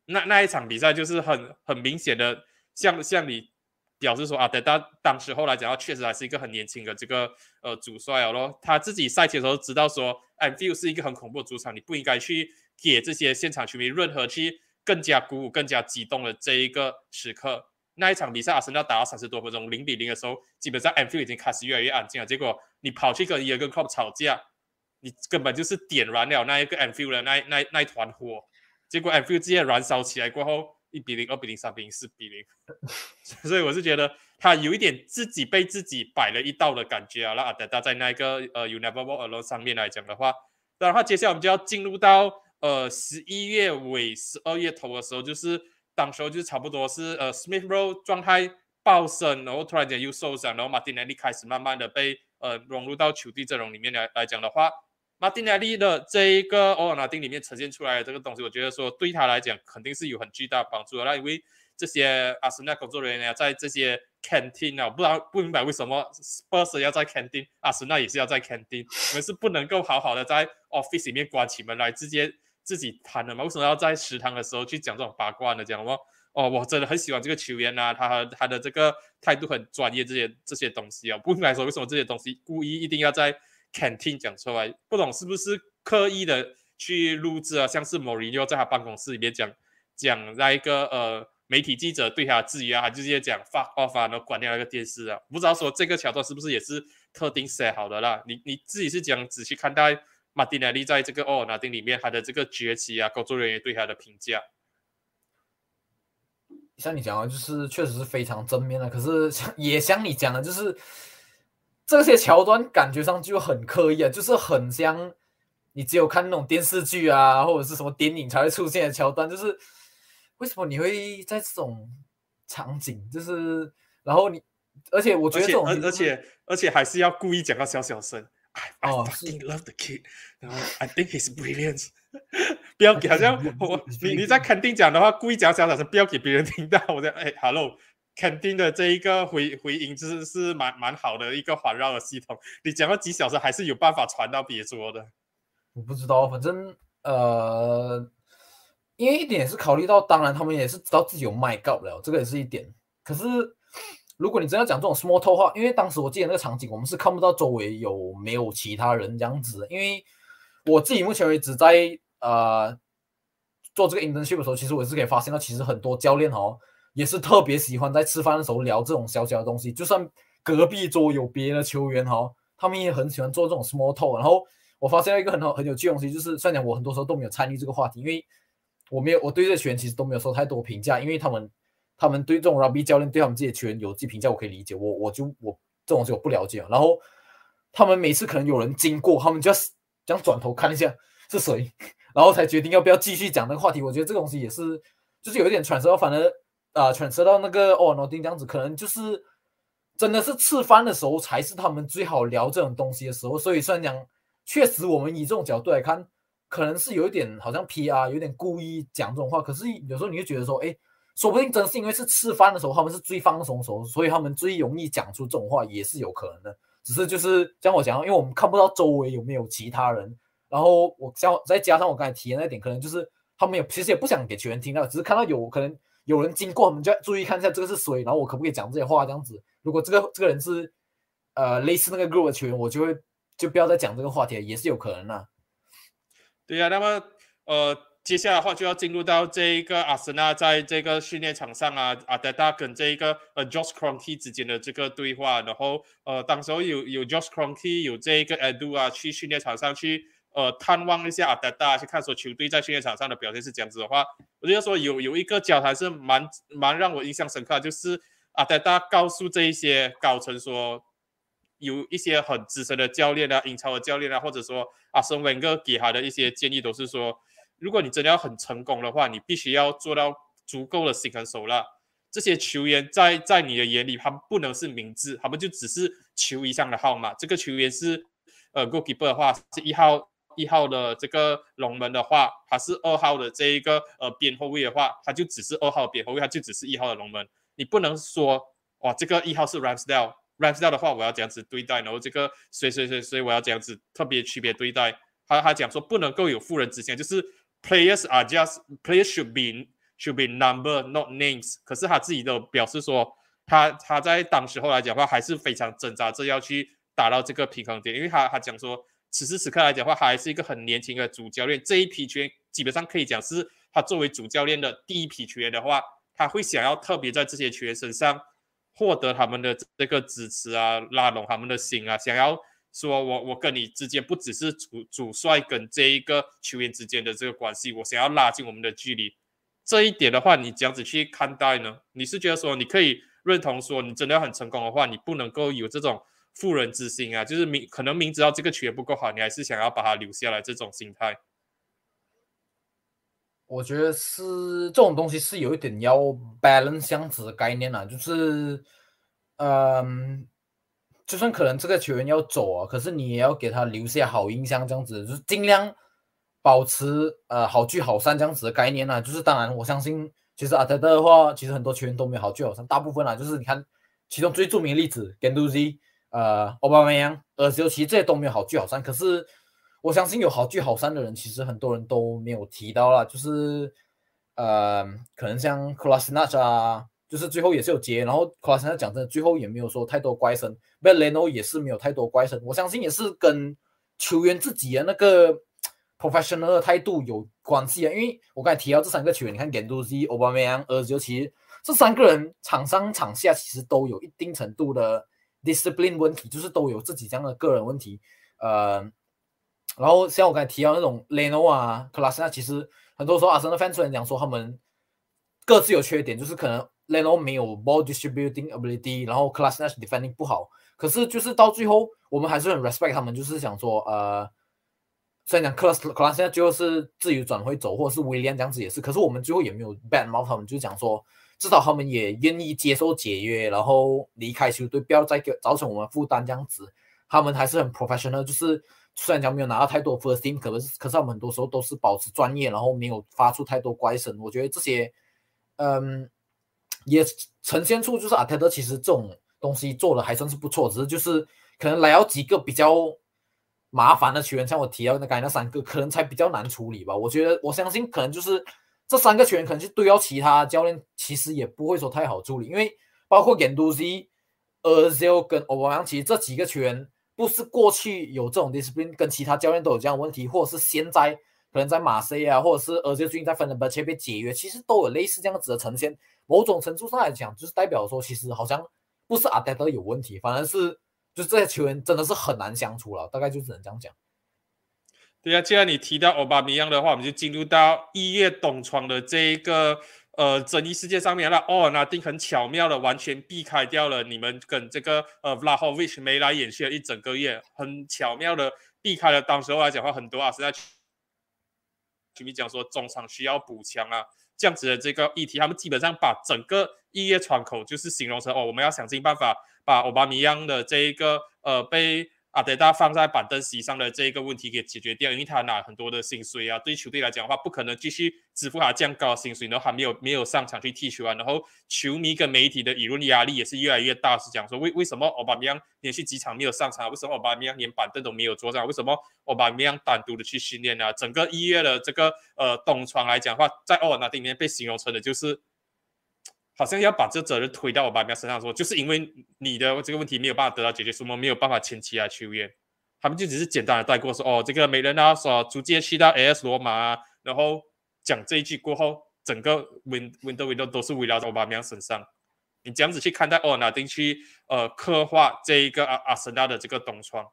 那那一场比赛就是很很明显的，像像你。表示说啊，等到当时候来讲，到确实还是一个很年轻的这个呃主帅哦咯。他自己赛前的时候知道说，Anfield 是一个很恐怖的主场，你不应该去给这些现场球迷任何去更加鼓舞、更加激动的这一个时刻。那一场比赛，阿森纳打到三十多分钟，零比零的时候，基本上 Anfield 已经开始越来越安静了。结果你跑去跟一个 club 吵架，你根本就是点燃了那一个 Anfield 的那那那团火。结果 Anfield 直接燃烧起来过后。一比零、二比零、三比零、四比零，所以我是觉得他有一点自己被自己摆了一道的感觉啊。那阿德达在那个呃 u e e Walk Alone 上面来讲的话，当然后接下来我们就要进入到呃十一月尾、十二月头的时候，就是当时候就差不多是呃 Smith Rowe 状态爆升，然后突然间又受伤，然后马丁内利开始慢慢的被呃融入到球队阵容里面来来讲的话。马丁内利的这一个欧尔纳丁里面呈现出来的这个东西，我觉得说对他来讲肯定是有很巨大帮助的。那因为这些阿森纳工作人员在这些 canteen 啊，不知道不明白为什么 Spurs 要在 canteen，阿森纳也是要在 canteen，我们是不能够好好的在 office 里面关起门来直接自己谈的吗？为什么要在食堂的时候去讲这种八卦呢？讲什么哦，我真的很喜欢这个球员呐，他和他的这个态度很专业，这些这些东西啊，不明白说为什么这些东西故意一定要在。肯定讲出来，不懂是不是刻意的去录制啊？像是某人又在他办公室里面讲讲那一个呃媒体记者对他的质疑啊，就直接讲 fuck off 啊，然后关掉那个电视啊。不知道说这个桥段是不是也是特定写好的啦？你你自己是讲仔细看待马丁内利在这个奥尔纳丁里面他的这个崛起啊，工作人员对他的评价。像你讲的，就是确实是非常正面的，可是像也像你讲的，就是。这些桥段感觉上就很刻意啊，就是很像你只有看那种电视剧啊，或者是什么电影才会出现的桥段。就是为什么你会在这种场景，就是然后你，而且我觉得这种，而且而且还是要故意讲到小小声。I fucking love the kid，然后 I think he's brilliant。不要给好像我你你在肯定讲的话，故意讲小小声，不要给别人听到。我在哎，hello。肯定的这一个回回音，就是是蛮蛮好的一个环绕的系统。你讲了几小时，还是有办法传到别桌的。我不知道，反正呃，因为一点也是考虑到，当然他们也是知道自己有卖告不了，这个也是一点。可是如果你真要讲这种 small talk 话，因为当时我记得那个场景，我们是看不到周围有没有其他人这样子。因为我自己目前为止在呃做这个 internship 的时候，其实我是可以发现到，其实很多教练哦。也是特别喜欢在吃饭的时候聊这种小小的东西，就算隔壁桌有别的球员哈，他们也很喜欢做这种 small talk。然后我发现了一个很好很有趣的东西，就是虽然讲我很多时候都没有参与这个话题，因为我没有我对这球员其实都没有说太多评价，因为他们他们对这种 rugby 教练对他们这些球员有自己评价，我可以理解。我我就我这种东西我不了解。然后他们每次可能有人经过，他们就要这样转头看一下是谁，然后才决定要不要继续讲那个话题。我觉得这个东西也是就是有一点传说，反而。啊，传车到那个哦，诺丁这样子，可能就是真的是吃饭的时候才是他们最好聊这种东西的时候。所以虽然讲，确实我们以这种角度来看，可能是有一点好像 PR 有点故意讲这种话。可是有时候你会觉得说，哎，说不定真是因为是吃饭的时候他们是最放松的时候，所以他们最容易讲出这种话，也是有可能的。只是就是像我讲，因为我们看不到周围有没有其他人，然后我像再加上我刚才提的那点，可能就是他们也其实也不想给球员听到，只是看到有可能有人经过，我们就要注意看一下这个是谁，然后我可不可以讲这些话这样子。如果这个这个人是呃类似那个 group 的球员，我就会就不要再讲这个话题，也是有可能的。对呀，那么呃。接下来的话就要进入到这一个阿森纳在这个训练场上啊，阿德达跟这一个呃 Josh Kroenke 之间的这个对话，然后呃，当时候有有 Josh Kroenke 有这一个 Edu 啊，去训练场上去呃探望一下阿德达，去看说球队在训练场上的表现是这样子的话，我就要说有有一个交谈是蛮蛮让我印象深刻，就是阿德达告诉这一些高层说，有一些很资深的教练啊，英超的教练啊，或者说阿森文哥给他的一些建议都是说。如果你真的要很成功的话，你必须要做到足够的心狠手辣。这些球员在在你的眼里，他们不能是名字，他们就只是球衣上的号码。这个球员是呃 goalkeeper 的话，是一号一号的这个龙门的话，他是二号的这一个呃边后卫的话，他就只是二号边后卫，他就只是一号的龙门。你不能说哇，这个一号是 Ramsdale，Ramsdale 的话我要这样子对待，然后这个谁谁谁谁我要这样子特别区别对待。他他讲说不能够有妇人之嫌，就是。Players are just players should be should be number not names。可是他自己都表示说，他他在当时候来讲的话还是非常挣扎着要去达到这个平衡点，因为他他讲说，此时此刻来讲的话，还是一个很年轻的主教练。这一批球员基本上可以讲是他作为主教练的第一批球员的话，他会想要特别在这些球员身上获得他们的这个支持啊，拉拢他们的心啊，想要。说我我跟你之间不只是主主帅跟这一个球员之间的这个关系，我想要拉近我们的距离。这一点的话，你这样子去看待呢？你是觉得说你可以认同说，你真的要很成功的话，你不能够有这种妇人之心啊？就是明可能明知道这个球员不够好，你还是想要把他留下来这种心态。我觉得是这种东西是有一点要 balance 这样子的概念啊，就是嗯。就算可能这个球员要走啊，可是你也要给他留下好印象，这样子就是尽量保持呃好聚好散这样子的概念啊。就是当然，我相信其实阿德的话，其实很多球员都没有好聚好散，大部分啊就是你看其中最著名的例子 g a n d u z i 呃奥巴梅扬、尔西欧，其这些都没有好聚好散。可是我相信有好聚好散的人，其实很多人都没有提到了，就是呃可能像克拉斯纳啊。就是最后也是有结，然后克拉斯纳讲真的，最后也没有说太多怪声，贝雷诺也是没有太多怪声。我相信也是跟球员自己的那个 professional 的态度有关系啊。因为我刚才提到这三个球员，你看 g a n d u z i 奥巴梅扬、儿子，尤其这三个人场上场下其实都有一定程度的 discipline 问题，就是都有自己这样的个人问题。呃，然后像我刚才提到那种 Leno 啊、克拉斯纳，其实很多时候阿森纳 fans 讲说他们各自有缺点，就是可能。Leno 没有 ball distributing ability，然后 Class Nash defending 不好，可是就是到最后，我们还是很 respect 他们，就是想说，呃，虽然讲 Class Class 现在最后是自由转会走，或者是威廉这样子也是，可是我们最后也没有 ban 猫他们，就是讲说，至少他们也愿意接受解约，然后离开球队，不要再给造成我们负担这样子。他们还是很 professional，就是虽然讲没有拿到太多 first team，可是可是他们很多时候都是保持专业，然后没有发出太多怪声。我觉得这些，嗯。也呈现出就是阿泰德其实这种东西做的还算是不错，只是就是可能来了几个比较麻烦的球员，像我提到那刚才那三个，可能才比较难处理吧。我觉得我相信可能就是这三个球员可能是对到其他教练，其实也不会说太好处理，因为包括 Ganduzi、呃 z e l 跟欧巴扬，其实这几个球员不是过去有这种 discipline，跟其他教练都有这样问题，或者是现在可能在马赛啊，或者是呃 z e 最近在芬兰切被解约，其实都有类似这样子的呈现。某种程度上来讲，就是代表说，其实好像不是阿德德有问题，反而是就这些球员真的是很难相处了，大概就只能这样讲。对啊，既然你提到奥巴梅扬的话，我们就进入到一月东窗的这一个呃争议事件上面了。哦，那丁很巧妙的完全避开掉了你们跟这个呃 Vlahovic 没来演戏了一整个月，很巧妙的避开了。当时候来讲话，很多啊是在球迷讲说中场需要补强啊。这样子的这个议题，他们基本上把整个一月窗口就是形容成哦，我们要想尽办法把奥巴米扬的这一个呃被。阿德达放在板凳席上的这一个问题给解决掉，因为他拿很多的薪水啊，对球队来讲的话，不可能继续支付他这样高的薪水，然后还没有没有上场去踢球啊，然后球迷跟媒体的舆论压力也是越来越大，是讲说为为什么奥巴梅扬连续几场没有上场？为什么奥巴梅扬连板凳都没有坐上？为什么奥巴梅扬单独的去训练啊？整个一月的这个呃冬窗来讲的话，在奥尔纳丁里面被形容成的就是。好像要把这责任推到我爸妈身上，说就是因为你的这个问题没有办法得到解决，什么没有办法签其他球员，他们就只是简单的带过说，哦，这个美人啊，说逐渐去到 AS 罗马啊，然后讲这一句过后，整个 Win Window Window 都是围绕在我爸妈身上。你这样子去看待哦，哪丁去呃刻画这一个阿阿森纳的这个东窗？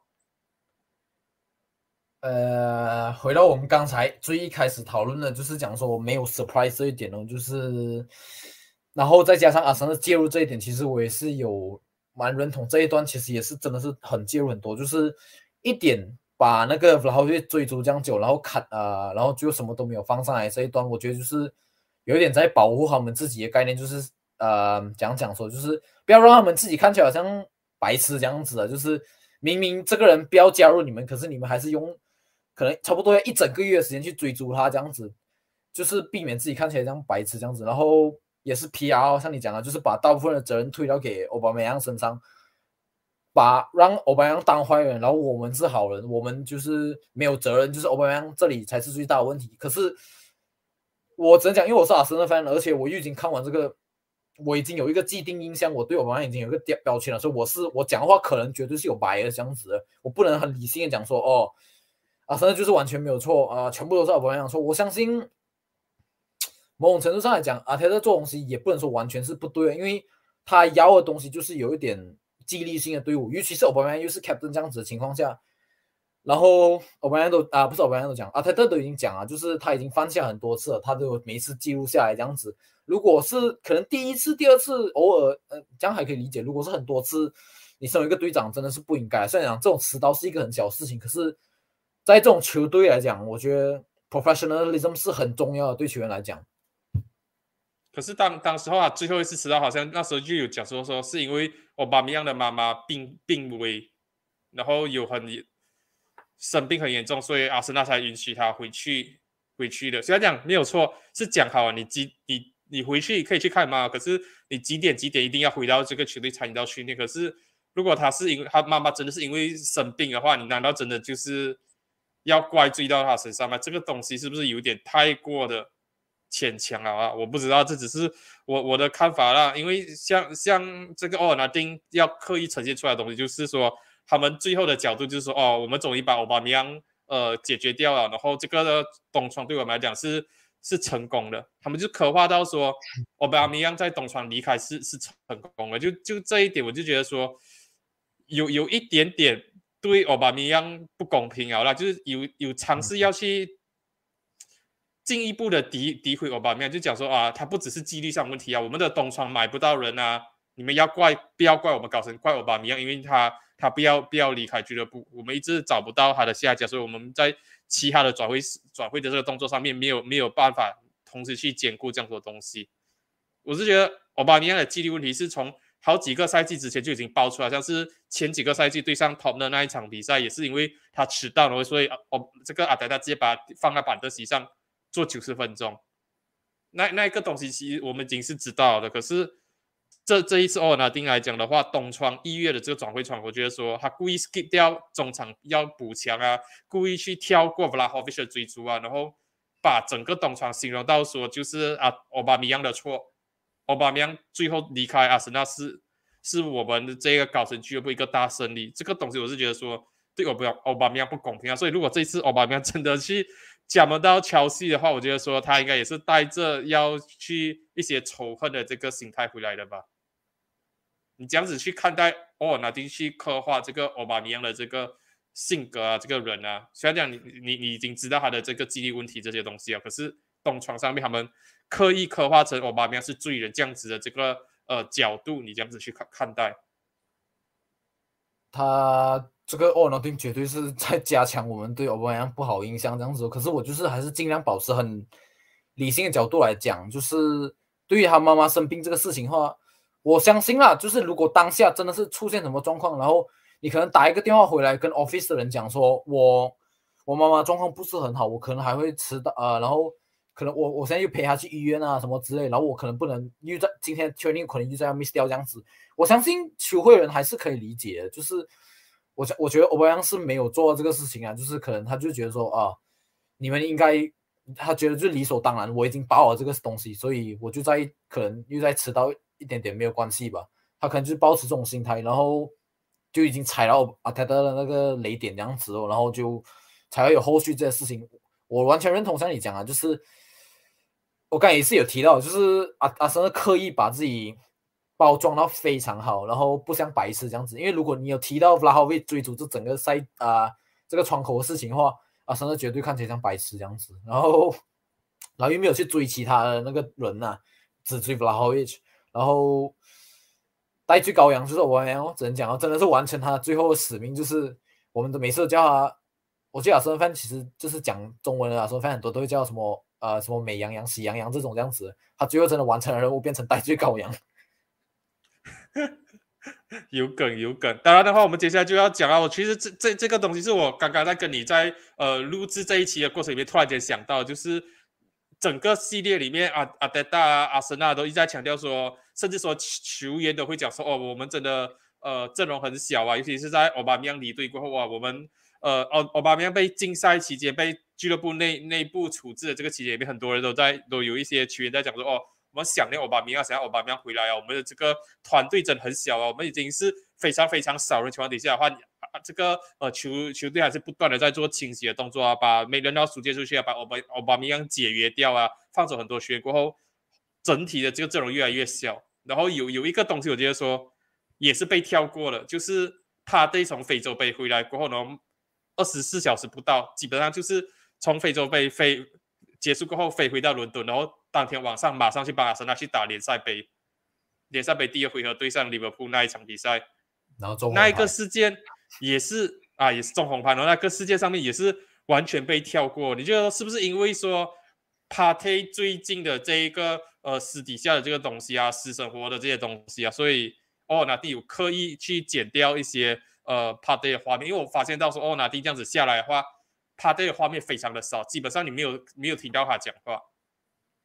呃，回到我们刚才最一开始讨论的，就是讲说没有 surprise 这一点哦，就是。然后再加上阿森的介入这一点，其实我也是有蛮认同这一段，其实也是真的是很介入很多，就是一点把那个然后去追逐这样久，然后砍啊，然后就什么都没有放上来这一段，我觉得就是有一点在保护他们自己的概念，就是呃讲讲说，就是不要让他们自己看起来好像白痴这样子的，就是明明这个人不要加入你们，可是你们还是用可能差不多要一整个月的时间去追逐他这样子，就是避免自己看起来像白痴这样子，然后。也是 P.R. 像你讲的，就是把大部分的责任推到给奥巴马扬身上，把让奥巴马扬当坏人，然后我们是好人，我们就是没有责任，就是奥巴马扬这里才是最大的问题。可是我只能讲，因为我是阿森纳 fan，而且我已经看完这个，我已经有一个既定印象，我对奥巴马已经有一个标标签了，所以我是我讲的话可能绝对是有白的这样子的，我不能很理性的讲说哦，阿森纳就是完全没有错啊，全部都是奥巴马扬错。我相信。某种程度上来讲，阿泰特做东西也不能说完全是不对，因为他要的东西就是有一点激励性的队伍，尤其是欧巴梅又是 captain 这样子的情况下，然后欧巴梅都啊不是欧巴梅都讲，阿泰特都已经讲了，就是他已经犯下很多次了，他都每一次记录下来这样子。如果是可能第一次、第二次偶尔，呃，这样还可以理解。如果是很多次，你身为一个队长真的是不应该。虽然讲这种迟到是一个很小事情，可是在这种球队来讲，我觉得 professionalism 是很重要的，对球员来讲。可是当当时候啊，最后一次迟到，好像那时候就有讲说说是因为奥巴米扬的妈妈病病危，然后有很生病很严重，所以阿森纳才允许他回去回去的。虽然讲没有错，是讲好啊你几你你回去可以去看妈妈，可是你几点几点一定要回到这个球队参与到训练。可是如果他是因为他妈妈真的是因为生病的话，你难道真的就是要怪罪到他身上吗？这个东西是不是有点太过的？牵强啊！我不知道，这只是我我的看法啦。因为像像这个奥尔纳丁要刻意呈现出来的东西，就是说他们最后的角度就是说，哦，我们终于把奥巴米扬呃解决掉了，然后这个东窗对我们来讲是是成功的。他们就刻画到说，奥巴米扬在东窗离开是是成功了。就就这一点，我就觉得说有有一点点对奥巴米扬不公平啊！啦，就是有有尝试要去。进一步的诋诋毁奥巴马，就讲说啊，他不只是纪律上问题啊，我们的东窗买不到人啊，你们要怪不要怪我们高层，怪奥巴马，因为他他不要不要离开俱乐部，我们一直找不到他的下家，所以我们在其他的转会转会的这个动作上面没有没有办法同时去兼顾这样多东西。我是觉得奥巴马的纪律问题是从好几个赛季之前就已经爆出来，像是前几个赛季对上 Top 的那一场比赛，也是因为他迟到了，所以哦这个阿德他直接把他放在板凳席上。做九十分钟，那那一个东西其实我们已经是知道的。可是这这一次奥尔纳丁来讲的话，东窗一月的这个转会窗，我觉得说他故意 skip 掉中场要补强啊，故意去跳过 Vlahovic 的追逐啊，然后把整个东窗形容到说就是啊奥巴米扬的错，奥巴米扬最后离开阿森纳是是我们的这个高层俱乐部一个大胜利。这个东西我是觉得说对奥巴奥巴米扬不公平啊。所以如果这次奥巴米扬真的去加盟到乔西的话，我觉得说他应该也是带着要去一些仇恨的这个心态回来的吧。你这样子去看待奥尔纳丁去刻画这个奥巴米扬的这个性格啊，这个人啊，虽然讲你你你已经知道他的这个记忆问题这些东西啊，可是东窗上面他们刻意刻画成奥巴米扬是罪人这样子的这个呃角度，你这样子去看看待他。这个奥纳丁绝对是在加强我们对奥巴马扬不好印象这样子，可是我就是还是尽量保持很理性的角度来讲，就是对于他妈妈生病这个事情的话，我相信啦，就是如果当下真的是出现什么状况，然后你可能打一个电话回来跟 office 的人讲说，我我妈妈状况不是很好，我可能还会迟到啊，然后可能我我现在又陪她去医院啊什么之类，然后我可能不能又在今天确定可能又在要 miss 掉这样子，我相信球会人还是可以理解，就是我我觉得欧巴扬是没有做这个事情啊，就是可能他就觉得说啊，你们应该。他觉得就理所当然，我已经把好这个东西，所以我就在可能又在迟到一点点没有关系吧。他可能就是保持这种心态，然后就已经踩到阿泰德的那个雷点这样子哦，然后就才会有后续这些事情。我完全认同像你讲啊，就是我刚才也是有提到，就是阿阿森刻意把自己包装到非常好，然后不像白痴这样子。因为如果你有提到弗拉霍维追逐这整个赛啊这个窗口的事情的话。阿森纳绝对看起来像白痴这样子，然后，然后又没有去追其他的那个人呐，只追 Vlahovic，然后带去羔羊就是我哦，只能讲哦，真的是完成他最后的使命，就是我们的每次叫他，我记得阿森纳其实就是讲中文的阿森纳很多都会叫什么呃什么美羊羊喜羊羊这种这样子，他最后真的完成了任务，变成带罪羔羊。有梗有梗，当然的话，我们接下来就要讲啊。我其实这这这个东西是我刚刚在跟你在呃录制这一期的过程里面突然间想到，就是整个系列里面，阿阿德达、阿森纳都一直在强调说，甚至说球员都会讲说，哦，我们真的呃阵容很小啊，尤其是在奥巴梅扬离队过后啊，我们呃奥奥巴梅扬被禁赛期间，被俱乐部内内部处置的这个期间里面，很多人都在都有一些球员在讲说，哦。我们想念奥巴米亚，想要奥巴米亚回来啊！我们的这个团队真的很小啊，我们已经是非常非常少人情况底下的话，这个呃球球队还是不断的在做清洗的动作啊，把每人都要输接出去啊，把欧巴欧巴米亚解约掉啊，放走很多学员过后，整体的这个阵容越来越小。然后有有一个东西，我觉得说也是被跳过了，就是他队从非洲杯回来过后呢，二十四小时不到，基本上就是从非洲杯飞结束过后飞回到伦敦，然后。当天晚上马上去帮阿森纳去打联赛杯，联赛杯第二回合对上利物浦那一场比赛，然后中那一个事件也是啊，也是中红牌，然后那个事件上面也是完全被跳过。你觉得是不是因为说 Party 最近的这一个呃私底下的这个东西啊，私生活的这些东西啊，所以哦，那蒂有刻意去剪掉一些呃 Party 的画面？因为我发现到说哦，那蒂这样子下来的话，Party 的画面非常的少，基本上你没有没有听到他讲话。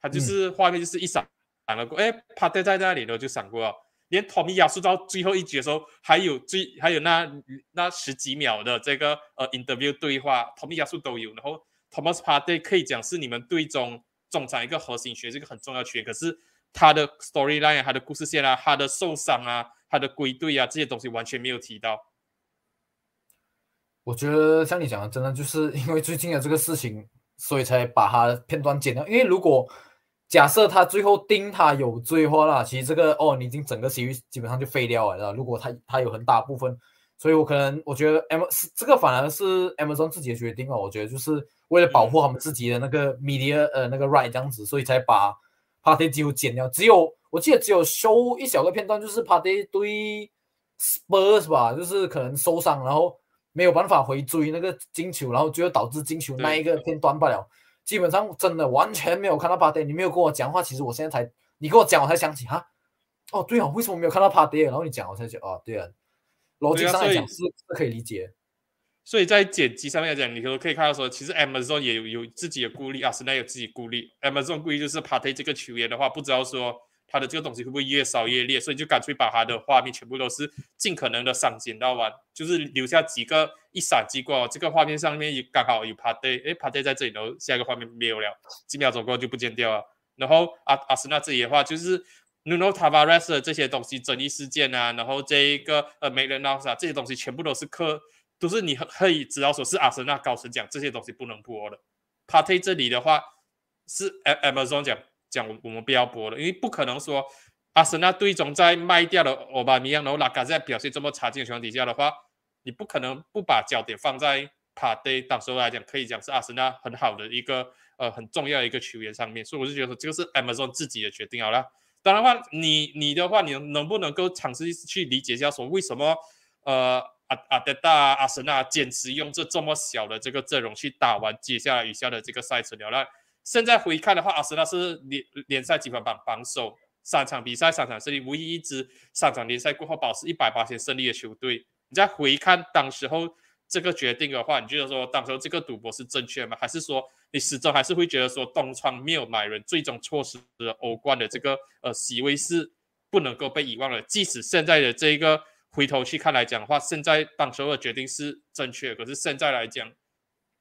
他就是画面就是一闪闪了过，哎，帕特在那里呢就闪过了。连托米亚说到最后一局的时候，还有最还有那那十几秒的这个呃 interview 对话，托米亚说都有。然后 Thomas Partey 可以讲是你们队中中场一个核心学，这个很重要缺。可是他的 storyline、他的故事线啊、他的受伤啊、他的归队啊这些东西完全没有提到。我觉得像你讲的，真的就是因为最近的这个事情，所以才把他片段剪掉。因为如果假设他最后定他有罪话啦，其实这个哦，你已经整个西域基本上就废掉了。如果他他有很大部分，所以我可能我觉得 M 是这个反而是 Amazon 自己的决定哦。我觉得就是为了保护他们自己的那个 media 呃那个 right 这样子，所以才把 Party 几乎剪掉。只有我记得只有修一小个片段，就是 Party 对 Spurs 吧，就是可能受伤，然后没有办法回追那个金球，然后最后导致金球那一个片段罢了。基本上真的完全没有看到帕蒂，你没有跟我讲话，其实我现在才你跟我讲，我才想起哈，哦对啊，为什么没有看到帕蒂？然后你讲，我才讲哦对啊，逻辑上来讲是是可以理解。所以在剪辑上面来讲，你都可以看到说，其实 Amazon 也有有自己的顾虑啊，现在有自己顾虑。Amazon 顾虑就是 Party 这个球员的话，不知道说。他的这个东西会不会越烧越烈？所以就干脆把他的画面全部都是尽可能的删减到完，就是留下几个一闪即过。这个画面上面也刚好有 Party，哎，Party 在这里头，下一个画面没有了，几秒钟过后就不见掉了。然后阿阿森纳这里的话，就是 Nuno Tavares 的这些东西争议事件啊，然后这一个呃 m a l e n o s 啊这些东西全部都是刻，都是你可以知道说是阿森纳高层讲这些东西不能播的。Party 这里的话是 Amazon 讲。讲我们不要播了，因为不可能说阿森纳队中在卖掉了欧巴尼扬，然后拉卡在表现这么差劲的情况底下的话，你不可能不把焦点放在帕蒂，到时候来讲可以讲是阿森纳很好的一个呃很重要的一个球员上面，所以我就觉得说这个是 Amazon 自己的决定好了。当然话，你你的话，你能不能够尝试去理解一下，说为什么呃阿阿德达阿森纳坚持用这这么小的这个阵容去打完接下来余下的这个赛程了？那现在回看的话，阿森纳是联联赛积分榜榜首，三场比赛三场胜利，唯一一支三场联赛过后保持一百八千胜利的球队。你再回看当时候这个决定的话，你觉得说当时候这个赌博是正确吗？还是说你始终还是会觉得说东窗没有买人，最终错失了欧冠的这个呃席位是不能够被遗忘的？即使现在的这一个回头去看来讲的话，现在当时候的决定是正确，可是现在来讲。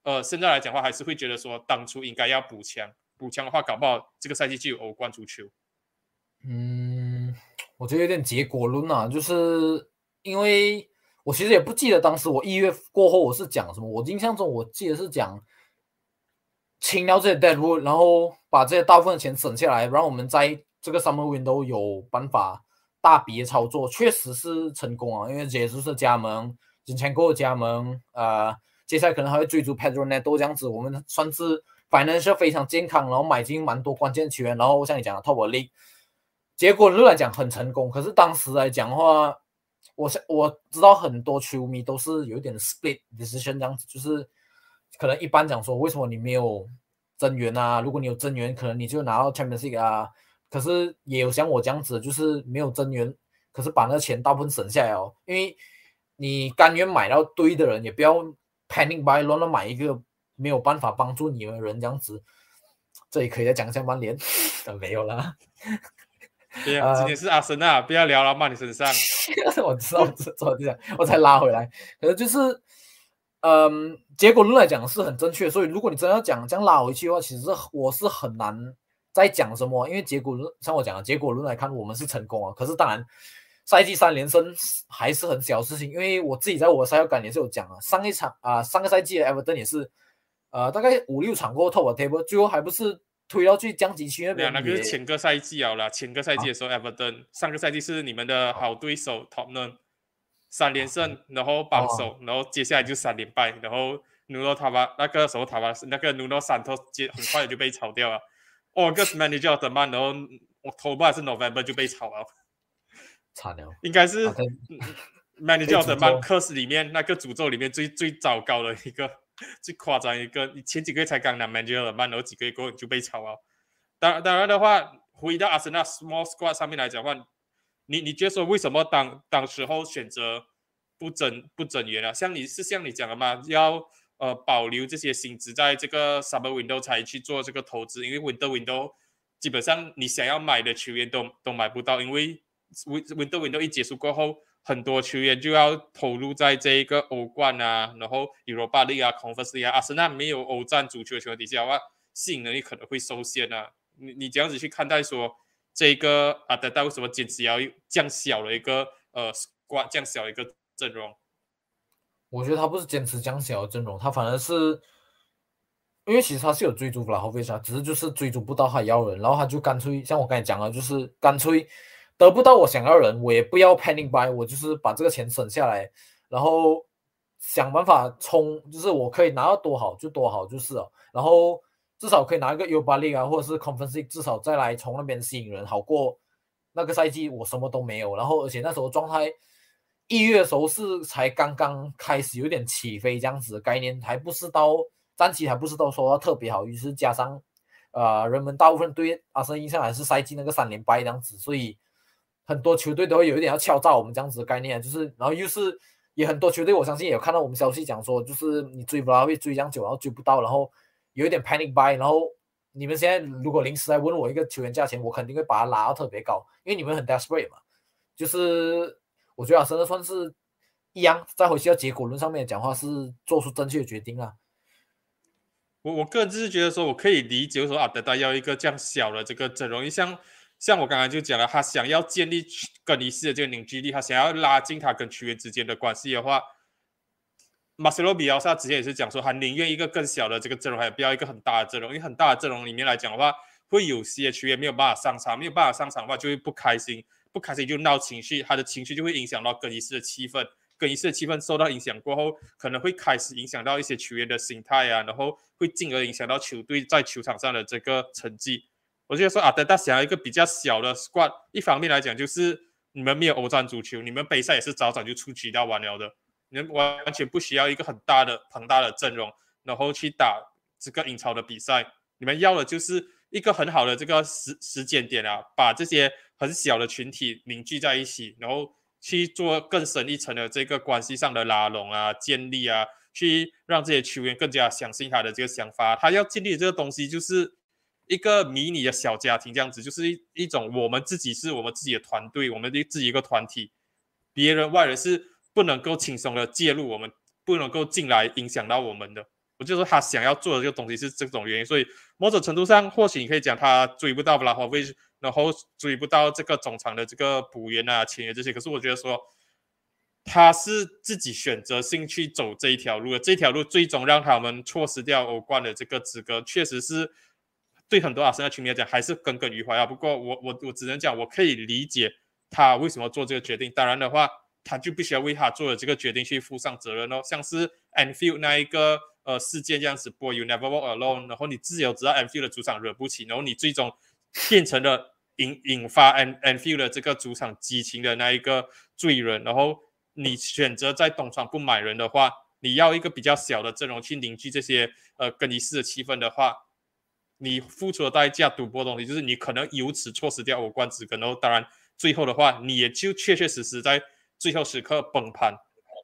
呃，现在来讲的话，还是会觉得说当初应该要补强，补强的话，搞不好这个赛季就有欧冠足球。嗯，我觉得有点结果论啊，就是因为我其实也不记得当时我一月过后我是讲什么，我印象中我记得是讲清掉这些 deadwood，然后把这些大部分的钱省下来，让我们在这个 summer window 有办法大笔的操作，确实是成功啊，因为杰斯是加盟，金钱够加盟，呃。接下来可能还会追逐 Pedro Neto 这样子，我们算是 financial 非常健康，然后买进蛮多关键球员，然后像你讲的 Top League，结果论来讲很成功。可是当时来讲的话，我我知道很多球迷都是有点 split decision 这样子，就是可能一般讲说，为什么你没有增援啊？如果你有增援，可能你就拿到 Champions League 啊。可是也有像我这样子，就是没有增援，可是把那钱大部分省下来哦，因为你甘愿买到对的人，也不要。Panic buy，乱乱买一个没有办法帮助你的人这样子，这里可以再讲一下曼联，没有啦。对啊，今天是阿森纳，不要聊了，骂你身上。我知道，我知道这样，我才拉回来。可是就是，嗯，结果论来讲是很正确，所以如果你真要讲这样拉回去的话，其实我是很难再讲什么，因为结果论像我讲的结果论来看，我们是成功啊。可是当然。赛季三连胜还是很小事情，因为我自己在我的赛后感也是有讲啊，上一场啊，上个赛季的 Everton 也是，呃，大概五六场过后 top table，最后还不是推到去降级区那边。那个是前个赛季好了，前个赛季的时候 Everton，上个赛季是你们的好对手 Tottenham，三连胜，然后榜首，然后接下来就三连败，然后努诺塔巴那个时候塔巴那个努诺三头接很快就被炒掉了，August manager 的曼，然后我头发是 November 就被炒了。差了，应该是 manager 的曼克斯里面那个诅咒里面最最糟糕的一个，最夸张一个。你前几个月才刚拿 manager 的曼，然后几个月过后就被炒了。当当然的话，回到阿森纳 small squad 上面来讲的话，你你觉得说为什么当当时候选择不整不整员啊？像你是像你讲的嘛，要呃保留这些薪资，在这个 summer window 才去做这个投资，因为 window window 基本上你想要买的球员都都买不到，因为 Window Window 一结束过后，很多球员就要投入在这一个欧冠啊，然后 Europa League 啊，Conference League 啊，阿森纳没有欧战足球的情况底下的话，吸引能力可能会受限啊。你你这样子去看待说，这个阿德达为什么坚持要降小了一个呃降小一个阵容？我觉得他不是坚持降小的阵容，他反而是因为其实他是有追逐弗拉霍维奇，只是就是追逐不到他要人，然后他就干脆像我刚才讲了，就是干脆。得不到我想要人，我也不要 panic buy，我就是把这个钱省下来，然后想办法冲，就是我可以拿到多好就多好，就是了，然后至少可以拿一个 U 八零啊，或者是 conference，至少再来从那边吸引人，好过那个赛季我什么都没有，然后而且那时候状态一月的时候是才刚刚开始有点起飞这样子概念，还不是到战绩还不是都说到特别好，于是加上呃人们大部分对阿森印象还是赛季那个三连败这样子，所以。很多球队都会有一点要敲诈我们这样子的概念，就是，然后又是也很多球队，我相信也有看到我们消息讲说，就是你追不到会追这样久，然后追不到，然后有一点 panic buy，然后你们现在如果临时来问我一个球员价钱，我肯定会把它拉到特别高，因为你们很 desperate 嘛。就是我觉得啊真的算是一样，再回去到结果论上面讲话是做出正确的决定啊。我我个人就是觉得说，我可以理解说啊，德达要一个这样小的这个阵容，像。像我刚刚就讲了，他想要建立更一致的这个凝聚力，他想要拉近他跟球员之间的关系的话，马塞洛比奥萨之前也是讲说，他宁愿一个更小的这个阵容，还不要一个很大的阵容，因为很大的阵容里面来讲的话，会有些球员没有办法上场，没有办法上场的话就会不开心，不开心就闹情绪，他的情绪就会影响到更衣室的气氛，更衣室的气氛受到影响过后，可能会开始影响到一些球员的心态啊，然后会进而影响到球队在球场上的这个成绩。我就说啊，德达想要一个比较小的 squad，一方面来讲就是你们没有欧战足球，你们杯赛也是早早就出局掉完了的，你们完全不需要一个很大的庞大的阵容，然后去打这个英超的比赛。你们要的就是一个很好的这个时时间点啊，把这些很小的群体凝聚在一起，然后去做更深一层的这个关系上的拉拢啊、建立啊，去让这些球员更加相信他的这个想法。他要建立这个东西，就是一个迷你的小家庭这样子，就是一一种我们自己是我们自己的团队，我们的自己一个团体，别人外人是不能够轻松的介入我们。不能够进来影响到我们的，我就说他想要做的这个东西是这种原因，所以某种程度上，或许你可以讲他追不到布拉霍维，然后追不到这个总场的这个补员啊、签约这些。可是我觉得说他是自己选择性去走这一条路，这条路最终让他们错失掉欧冠的这个资格，确实是对很多阿森纳球迷来讲还是耿耿于怀啊。不过我我我只能讲，我可以理解他为什么做这个决定。当然的话。他就必须要为他做的这个决定去负上责任哦，像是 Anfield 那一个呃事件这样子，Boy you never walk alone，然后你自由知道 Anfield 的主场惹不起，然后你最终变成了引引发 An Anfield 的这个主场激情的那一个罪人，然后你选择在东窗不买人的话，你要一个比较小的阵容去凝聚这些呃更衣室的气氛的话，你付出的代价赌博的东西就是你可能由此错失掉欧冠资格，然后当然最后的话你也就确确实实在。最后时刻崩盘，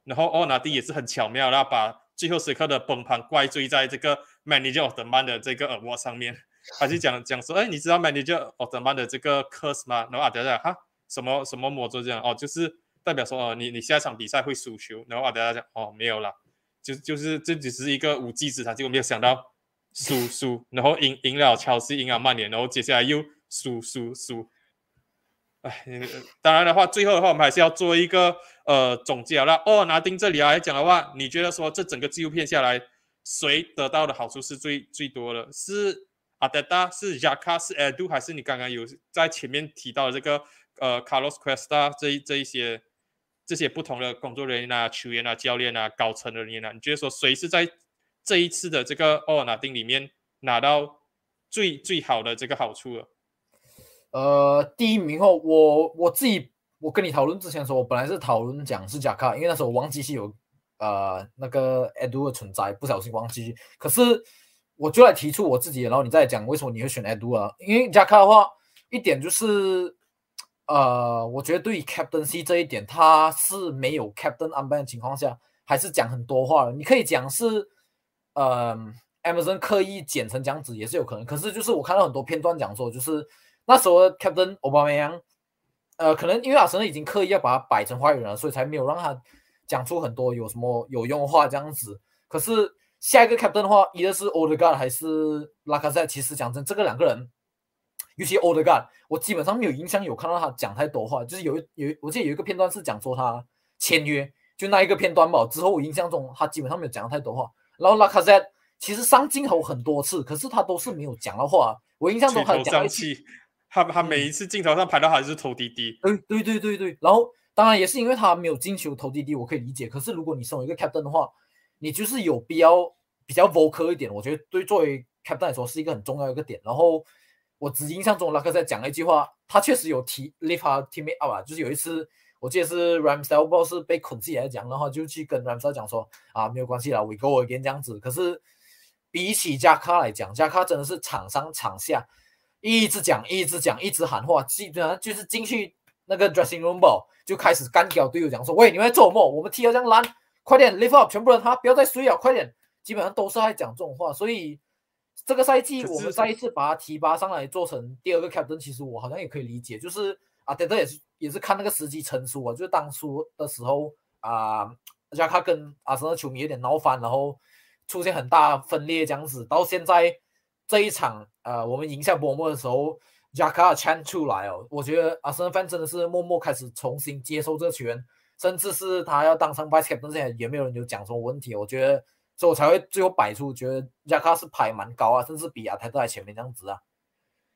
然后奥纳蒂也是很巧妙然后把最后时刻的崩盘怪罪在这个 manager of the man 的这个耳蜗上面，他就讲讲说，哎，你知道 manager of the man 的这个 curse 吗？然后阿德讲哈，什么什么魔咒这样？哦，就是代表说，哦，你你下一场比赛会输球。然后阿德讲，哦，没有了，就就是这只是一个无稽之谈，结果没有想到输输，然后赢赢了乔西，赢了曼联，然后接下来又输输输。哎，当然的话，最后的话，我们还是要做一个呃总结了。哦，拿丁这里来讲的话，你觉得说这整个纪录片下来，谁得到的好处是最最多的？是阿德达，是雅卡，是 Edu，还是你刚刚有在前面提到的这个呃 Carlos Cuesta 这一些这些不同的工作人员啊、球员啊、教练啊、高层的人员啊？你觉得说谁是在这一次的这个哦拿丁里面拿到最最好的这个好处了？呃，第一名后，我我自己，我跟你讨论之前说，我本来是讨论讲是贾卡，因为那时候忘记是有呃那个 Edu 的存在，不小心忘记。可是我就来提出我自己，然后你再讲为什么你会选 Edu 啊？因为贾卡的话，一点就是呃，我觉得对于 Captain C 这一点，他是没有 Captain 安排的情况下，还是讲很多话的。你可以讲是呃，Amazon 刻意剪成这样子也是有可能。可是就是我看到很多片段讲说，就是。那时候，Captain Obama，呃，可能因为阿森已经刻意要把它摆成坏人了，所以才没有让他讲出很多有什么有用话这样子。可是下一个 Captain 的话，一个是 Odegaard 还是拉卡塞？其实讲真，这个两个人，尤其 Old God，我基本上没有印象有看到他讲太多话。就是有有，我记得有一个片段是讲说他签约，就那一个片段吧。之后我印象中他基本上没有讲太多话。然后拉卡塞其实上镜头很多次，可是他都是没有讲的话。我印象中他讲。他他每一次镜头上拍到还是投滴滴，嗯对对对对。然后当然也是因为他没有进球投滴滴，我可以理解。可是如果你身为一个 captain 的话，你就是有必要比较 vocal 一点。我觉得对作为 captain 来说是一个很重要一个点。然后我只印象中拉克在讲了一句话，他确实有提 lift 他 teammate up 啊，就是有一次我记得是 Ramsdale 不知道是被捆起来讲，然后就去跟 Ramsdale 讲说啊没有关系啦，we go again 这样子。可是比起加卡来讲，加卡真的是场上场下。一直讲，一直讲，一直喊话，基本上就是进去那个 dressing room 就开始干掉队友，讲说：“喂，你们在做梦？我们踢得这样烂，快点 lift up，全部人他不要再睡了，快点！”基本上都是在讲这种话，所以这个赛季我们再一次把他提拔上来做成第二个 captain，其实我好像也可以理解，就是啊，德德也是也是看那个时机成熟啊，就是当初的时候啊，加卡跟阿森纳球迷有点闹翻，然后出现很大分裂这样子，到现在。这一场，呃，我们赢下伯莫的时候，加卡尔 chan 出来哦，我觉得阿森范真的是默默开始重新接受这个球员，甚至是他要当上 vice captain 之前，也没有人有讲什么问题。我觉得，所以我才会最后摆出觉得加卡是排蛮高啊，甚至比阿泰都在前面这样子啊。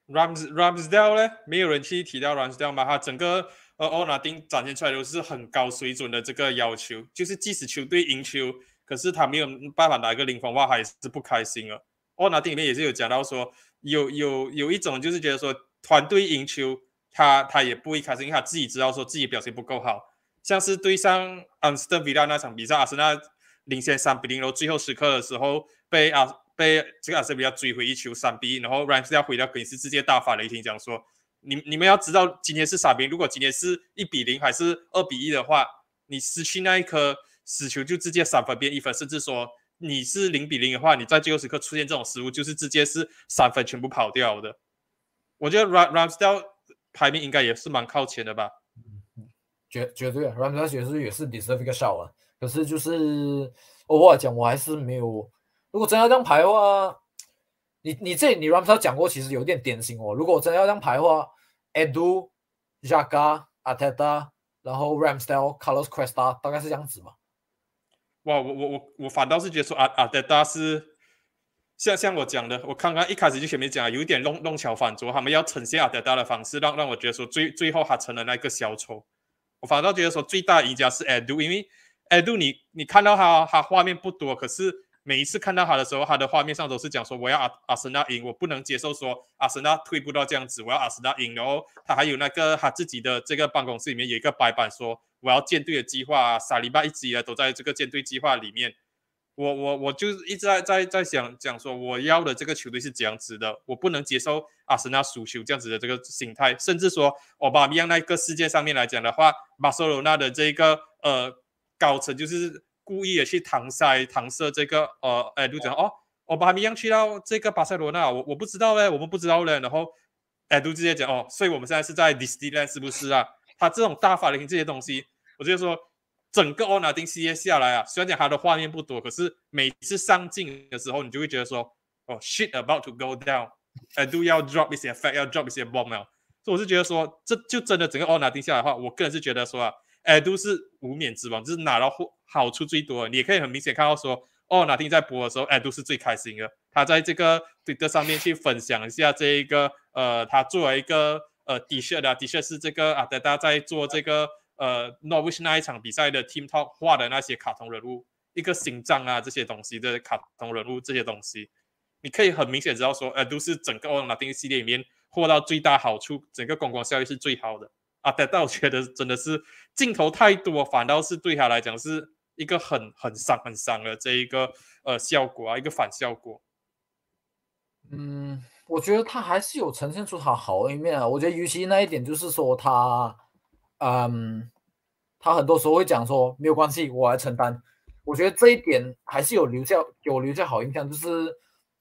Rams Ramsdale 呢，没有人去提到 Ramsdale 吗？他整个呃奥纳丁展现出来都是很高水准的这个要求，就是即使球队赢球，可是他没有办法拿一个零分话，还是不开心啊。奥纳丁里面也是有讲到说，有有有一种就是觉得说团队赢球，他他也不会开心，因为他自己知道说自己表现不够好。像是对上安斯顿维拉那场比赛，阿森纳领先三比零，然后最后时刻的时候被阿被这个阿森比亚追回一球三比一，然后 Rams 要回到更衣室直接大发雷霆，讲说你你们要知道今天是傻逼，如果今天是一比零还是二比一的话，你失去那一颗死球就直接三分变一分，甚至说你是零比零的话，你在最后时刻出现这种失误，就是直接是三分全部跑掉的。我觉得 Ramsdale 排名应该也是蛮靠前的吧。绝绝对，Ramsdale 绝对也是 deserve 一个 show 啊。可是就是偶尔讲，我还是没有。如果真要这样排的话，你你这你 Ramsdale 讲过，其实有点典型哦。如果真要这样排的话，Edu、Jaga、Ateta，然后 Ramsdale、Carlos Cuesta，大概是这样子嘛。哇，我我我我反倒是觉得说阿阿德达是。像像我讲的，我刚刚一开始就前面讲，有一点弄弄巧反拙，他们要呈现阿德达的方式，让让我觉得说最最后他成了那个小丑。我反倒觉得说最大赢家是 Edu，因为 Edu 你你看到他他画面不多，可是每一次看到他的时候，他的画面上都是讲说我要阿阿森纳赢，我不能接受说阿森纳退步到这样子，我要阿森纳赢。然后他还有那个他自己的这个办公室里面有一个白板，说我要建队的计划，萨利巴一直以来都在这个建队计划里面。我我我就一直在在在想讲说，我要的这个球队是这样子的，我不能接受阿森纳输球这样子的这个心态，甚至说奥巴米扬那个世界上面来讲的话，巴塞罗那的这个呃高层就是故意的去搪塞搪塞这个呃哎都讲哦，奥巴米扬去到这个巴塞罗那，我我不知道嘞，我们不知道嘞，然后哎都直接讲哦，所以我们现在是在 Disneyland 是不是啊？他这种大法庭这些东西，我就说。整个奥纳丁系列下来啊，虽然讲他的画面不多，可是每次上镜的时候，你就会觉得说，哦，shit about to go down，哎 do 要 drop 一些 effect，要 drop 一些 bomb 所以我是觉得说，这就真的整个奥纳丁下来的话，我个人是觉得说啊，I do 是无冕之王，就是拿到好处最多。你也可以很明显看到说，奥纳丁在播的时候，I do 是最开心的。他在这个这个上面去分享一下这一个，呃，他作为一个呃 t 恤的 t 恤是这个啊，大家在做这个。呃，Norwich 那一场比赛的 Team Talk 画的那些卡通人物，一个心脏啊这些东西的卡通人物这些东西，你可以很明显知道说，呃，都是整个奥纳丁系列里面获到最大好处，整个公关效益是最好的啊。但但我觉得真的是镜头太多，反倒是对他来讲是一个很很伤很伤的这一个呃效果啊，一个反效果。嗯，我觉得他还是有呈现出他好的一面啊。我觉得尤其那一点就是说他。嗯，他很多时候会讲说没有关系，我来承担。我觉得这一点还是有留下给我留下好印象。就是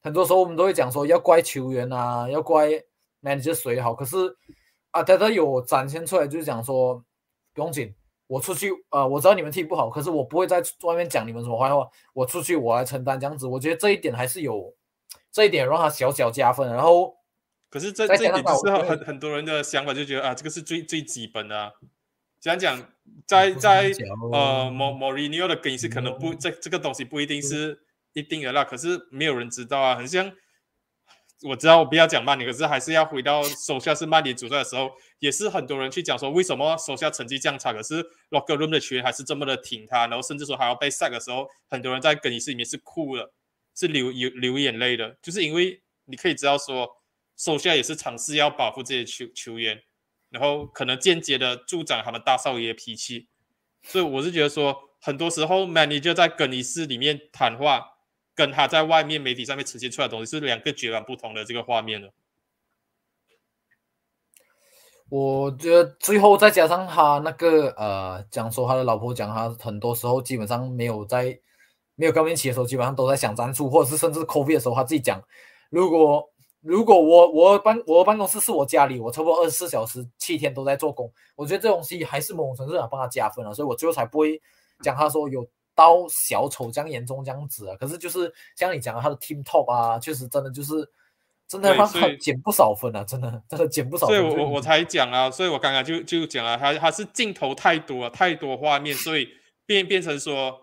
很多时候我们都会讲说要怪球员啊，要怪 manager 谁好。可是啊，他他有展现出来，就是讲说不用紧，我出去呃，我知道你们踢不好，可是我不会在外面讲你们什么坏话。我出去我来承担这样子。我觉得这一点还是有这一点让他小小加分。然后。可是这这一点就是很很多人的想法，就觉得啊，这个是最最基本的。讲讲在在呃莫莫里尼奥的更衣室可能不这这个东西不一定是一定的啦。可是没有人知道啊，很像我知道我不要讲曼联，可是还是要回到手下是曼联主帅的时候，也是很多人去讲说为什么手下成绩这样差，可是 Rock Room 的球员还是这么的挺他，然后甚至说还要被 sack 的时候，很多人在更衣室里面是哭了，是流流流眼泪的，就是因为你可以知道说。手下也是尝试要保护这些球球员，然后可能间接的助长他们大少爷的脾气，所以我是觉得说，很多时候 manager 在更衣室里面谈话，跟他在外面媒体上面呈现出来的东西是两个截然不同的这个画面了。我觉得最后再加上他那个呃，讲说他的老婆讲他很多时候基本上没有在没有高面起的时候，基本上都在想战术，或者是甚至 coffee 的时候，他自己讲如果。如果我我办我办公室是我家里，我差不多二十四小时七天都在做工，我觉得这东西还是某种程度上帮他加分了，所以我最后才不会讲他说有刀小丑这样严重这样子啊。可是就是像你讲的他的 team top 啊，确实真的就是真的帮他减不少分啊，真的真的减不少分。所以我我才讲啊，所以我刚刚就就讲了，他他是镜头太多太多画面，所以变变成说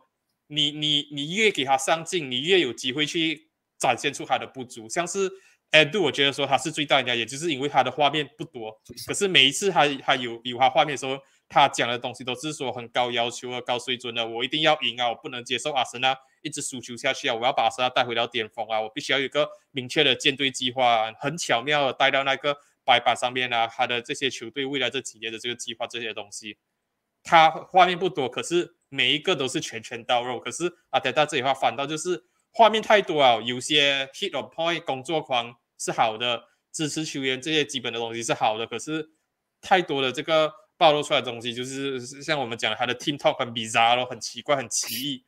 你你你越给他上镜，你越有机会去展现出他的不足，像是。哎，对，我觉得说他是最大赢家，也就是因为他的画面不多。可是每一次他他有有他画面的时候，他讲的东西都是说很高要求啊、高水准的。我一定要赢啊，我不能接受阿森纳一直输球下去啊，我要把阿森纳带回到巅峰啊，我必须要有一个明确的舰队计划，很巧妙的带到那个白板上面啊，他的这些球队未来这几年的这个计划这些东西，他画面不多，可是每一个都是拳拳到肉。可是阿德达这里话反倒就是画面太多啊，有些 hit or point 工作狂是好的，支持球员这些基本的东西是好的，可是太多的这个暴露出来的东西，就是像我们讲他的 team talk 很 bizarre 咯，很奇怪，很奇异。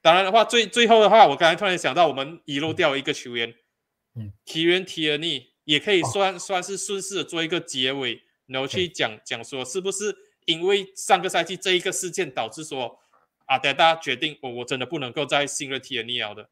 当然的话，最最后的话，我刚才突然想到，我们遗漏掉一个球员，嗯，Kieran Tierney 也可以算算是顺势的做一个结尾，然后去讲讲说，是不是因为上个赛季这一个事件导致说，阿德达决定我我真的不能够再信任 Tierney 了的，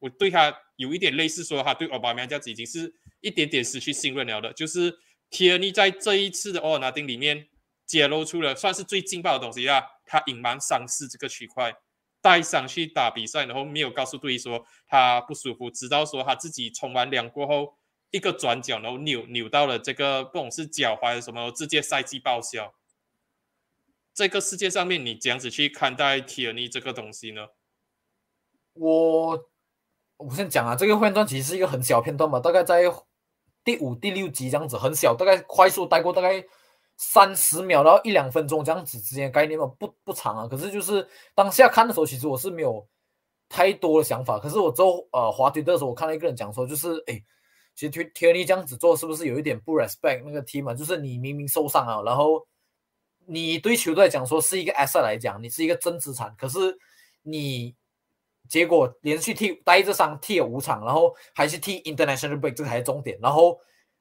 我对他有一点类似说，他对奥巴马这样子已经是一点点失去信任了的，就是 Tierney 在这一次的奥尔纳丁里面揭露出了算是最劲爆的东西啊，他隐瞒伤势这个区块。带伤去打比赛，然后没有告诉队医说他不舒服，直到说他自己冲完凉过后一个转角，然后扭扭到了这个不懂是脚踝什么，直接赛季报销。这个世界上面，你怎样子去看待 T 尔尼这个东西呢？我我先讲啊，这个片段其实是一个很小片段嘛，大概在第五、第六集这样子，很小，大概快速带过，大概。三十秒到一两分钟这样子之间概念嘛，不不长啊。可是就是当下看的时候，其实我是没有太多的想法。可是我之后呃滑推的时候，我看到一个人讲说，就是哎，其实天天尼这样子做是不是有一点不 respect 那个 team 嘛？就是你明明受伤了，然后你对球队来讲说是一个 asset 来讲，你是一个真资产，可是你结果连续踢带着伤踢了五场，然后还是踢 international break 这才是重点，然后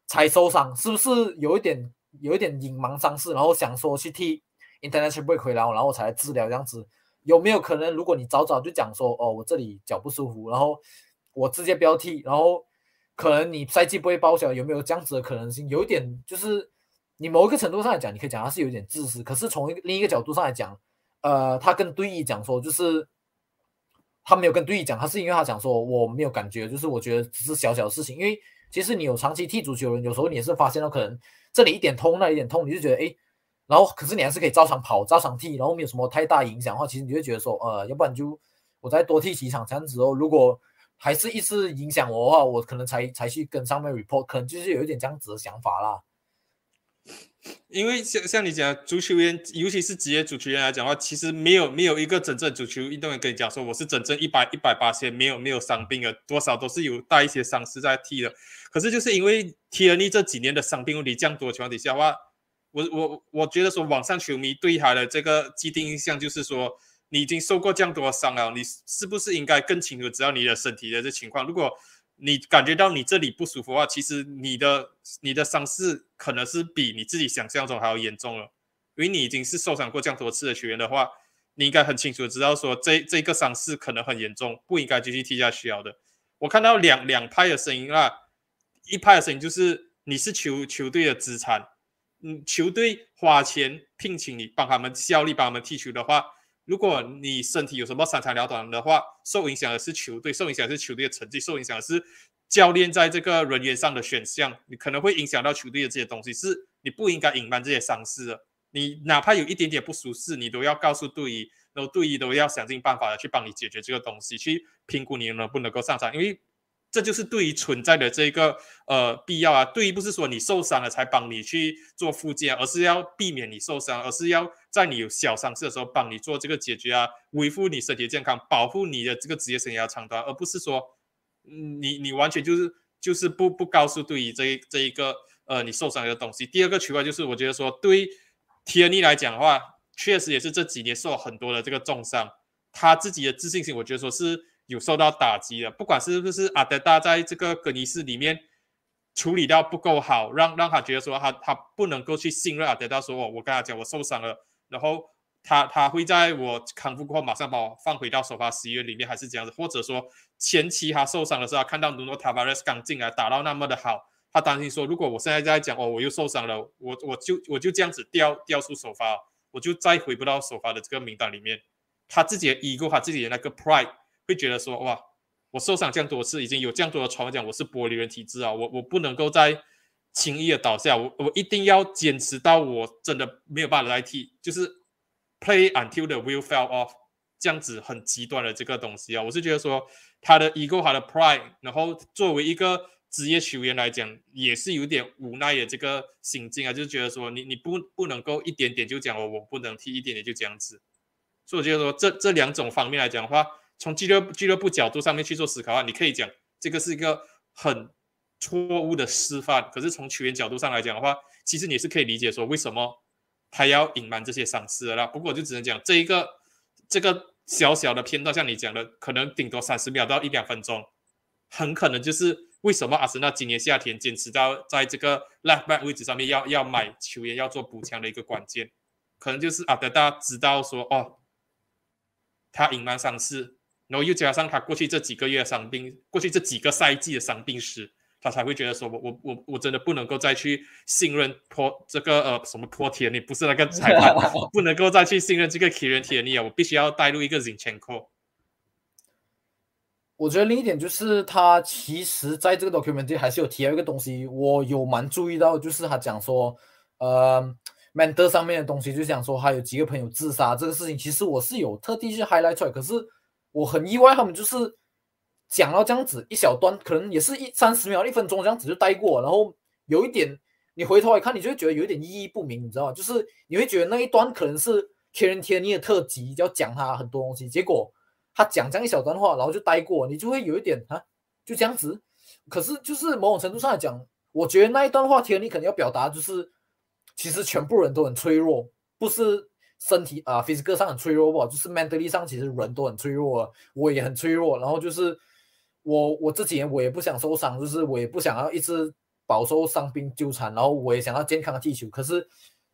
才受伤，是不是有一点？有一点隐瞒伤势，然后想说去替 international break 回来，然后才来治疗这样子，有没有可能？如果你早早就讲说，哦，我这里脚不舒服，然后我直接不要踢，然后可能你赛季不会报销，有没有这样子的可能性？有一点就是你某一个程度上来讲，你可以讲他是有点自私，可是从一个另一个角度上来讲，呃，他跟队医讲说，就是他没有跟队医讲，他是因为他讲说我没有感觉，就是我觉得只是小小的事情，因为其实你有长期踢足球的人，有时候你也是发现到可能。这里一点痛，那一点痛，你就觉得哎，然后可是你还是可以照常跑、照常踢，然后没有什么太大影响的话，其实你就觉得说，呃，要不然就我再多踢几场这样子哦。如果还是一直影响我的话，我可能才才去跟上面 report，可能就是有一点这样子的想法啦。因为像像你讲，足球员，尤其是职业足球员来讲的话，其实没有没有一个真正足球运动员跟你讲说，我是真正一百一百八千，没有没有伤病的，多少都是有带一些伤势在踢的。可是就是因为踢了你这几年的伤病问题降多的情况底下的话，我我我觉得说网上球迷对他的这个既定印象就是说，你已经受过这样多伤了，你是不是应该更清楚知道你的身体的这情况？如果你感觉到你这里不舒服的话，其实你的你的伤势可能是比你自己想象中还要严重了，因为你已经是受伤过这样多次的球员的话，你应该很清楚知道说这这个伤势可能很严重，不应该继续踢下去了的。我看到两两派的声音啦，一派的声音就是你是球球队的资产，嗯，球队花钱聘请你帮他们效力帮他们踢球的话。如果你身体有什么三长两短的话，受影响的是球队，受影响是球队的成绩，受影响的是教练在这个人员上的选项，你可能会影响到球队的这些东西，是你不应该隐瞒这些伤势的。你哪怕有一点点不舒适，你都要告诉队医，然后队医都要想尽办法的去帮你解决这个东西，去评估你能不能够上场，因为。这就是对于存在的这个呃必要啊，对于不是说你受伤了才帮你去做复健，而是要避免你受伤，而是要在你有小伤势的时候帮你做这个解决啊，维护你身体健康，保护你的这个职业生涯长短，而不是说你你完全就是就是不不告诉对于这这一个呃你受伤的东西。第二个区块就是我觉得说对 T N 来讲的话，确实也是这几年受了很多的这个重伤，他自己的自信心，我觉得说是。有受到打击的，不管是不是阿德达在这个更衣室里面处理到不够好，让让他觉得说他他不能够去信任阿德达，说我我跟他讲我受伤了，然后他他会在我康复过后马上把我放回到首发十一人里面，还是这样子，或者说前期他受伤的时候，看到努诺塔巴雷斯刚进来打到那么的好，他担心说如果我现在在讲哦我又受伤了，我我就我就这样子掉掉出首发，我就再回不到首发的这个名单里面，他自己的 ego，他自己的那个 pride。会觉得说哇，我受伤这样多次，已经有这样多的传闻讲我是玻璃人体质啊，我我不能够再轻易的倒下，我我一定要坚持到我真的没有办法来踢，就是 play until the wheel fell off 这样子很极端的这个东西啊，我是觉得说他的 ego，他的 pride，然后作为一个职业球员来讲，也是有点无奈的这个心境啊，就是觉得说你你不不能够一点点就讲我我不能踢，一点点就这样子，所以我觉得说这这两种方面来讲的话。从俱乐俱乐部角度上面去做思考啊，你可以讲这个是一个很错误的示范。可是从球员角度上来讲的话，其实你是可以理解说为什么他要隐瞒这些伤势的啦。不过就只能讲这一个这个小小的片段，像你讲的，可能顶多三十秒到一两分钟，很可能就是为什么阿森纳今年夏天坚持到在这个 left back 位置上面要要买球员要做补强的一个关键，可能就是阿德大知道说哦，他隐瞒伤势。然后又加上他过去这几个月伤病，过去这几个赛季的伤病史，他才会觉得说，我我我我真的不能够再去信任托这个呃什么托铁尼，不是那个裁判，不能够再去信任这个 Kieran t i e 啊，我必须要带入一个 Zinchenko。我觉得另一点就是他其实在这个 document 还是有提到一个东西，我有蛮注意到，就是他讲说，呃 MANTER 上面的东西，就讲说他有几个朋友自杀这个事情，其实我是有特地去 highlight 出来，可是。我很意外，他们就是讲到这样子一小段，可能也是一三十秒、一分钟这样子就带过，然后有一点，你回头来看，你就会觉得有一点意义不明，你知道吗？就是你会觉得那一段可能是天人天尼的特辑，要讲他很多东西，结果他讲这样一小段话，然后就带过，你就会有一点啊，就这样子。可是就是某种程度上来讲，我觉得那一段话天你可能要表达就是，其实全部人都很脆弱，不是。身体啊，physical 上很脆弱不？就是 mentally 上其实人都很脆弱，我也很脆弱。然后就是我我这几年我也不想受伤，就是我也不想要一直饱受伤病纠缠。然后我也想要健康的踢球，可是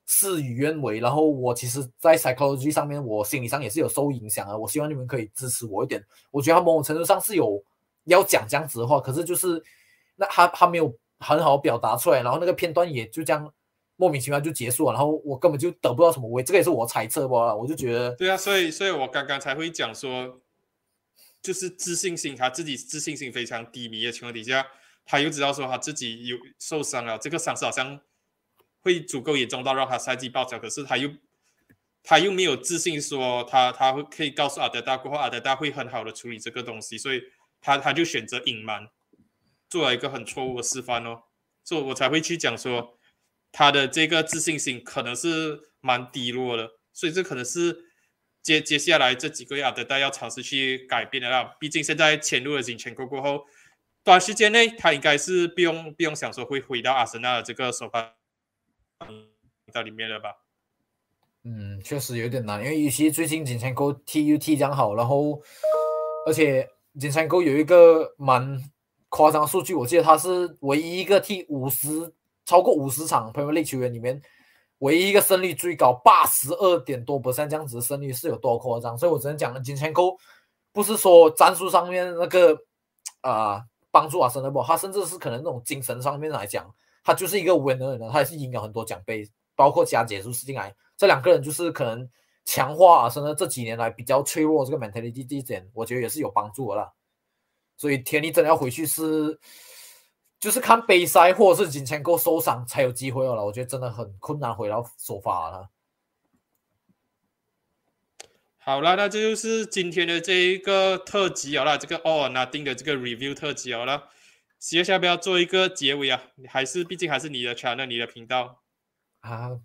事与愿违。然后我其实，在 psychology 上面，我心理上也是有受影响啊。我希望你们可以支持我一点。我觉得他某种程度上是有要讲这样子的话，可是就是那他他没有很好表达出来，然后那个片段也就这样。莫名其妙就结束了，然后我根本就得不到什么位，这个也是我猜测吧，我就觉得。对啊，所以所以我刚刚才会讲说，就是自信心，他自己自信心非常低迷的情况底下，他又知道说他自己有受伤了，这个伤势好像会足够严重到让他赛季报销，可是他又他又没有自信说他他会可以告诉阿德达过后，阿德达会很好的处理这个东西，所以他他就选择隐瞒，做了一个很错误的示范哦，所以我才会去讲说。他的这个自信心可能是蛮低落的，所以这可能是接接下来这几个月阿德戴要尝试去改变的啦。毕竟现在潜入了金钱沟过后，短时间内他应该是不用不用想说会回到阿森纳的这个首发到里面了吧？嗯，确实有点难，因为尤其最近金钱库踢又踢这样好，然后而且金钱库有一个蛮夸张数据，我记得他是唯一一个 T 五十。超过五十场朋友类球员里面，唯一一个胜率最高八十二点多不 t 这样子的胜率是有多夸张？所以我只能讲了，金钱沟不是说战术上面那个啊帮助啊，真的不，他甚至是可能那种精神上面来讲，他就是一个 winner，他也是赢了很多奖杯，包括加杰苏斯进来，这两个人就是可能强化阿森纳这几年来比较脆弱这个 mentality 这一点，我觉得也是有帮助的啦。所以天力真的要回去是。就是看杯赛或者是金钱够受伤才有机会了，我觉得真的很困难回到首发了。好了，那这就是今天的这一个特辑好了，这个 All Nothing 的这个 Review 特辑好了。接下来不要做一个结尾啊？还是毕竟还是你的 channel，你的频道啊。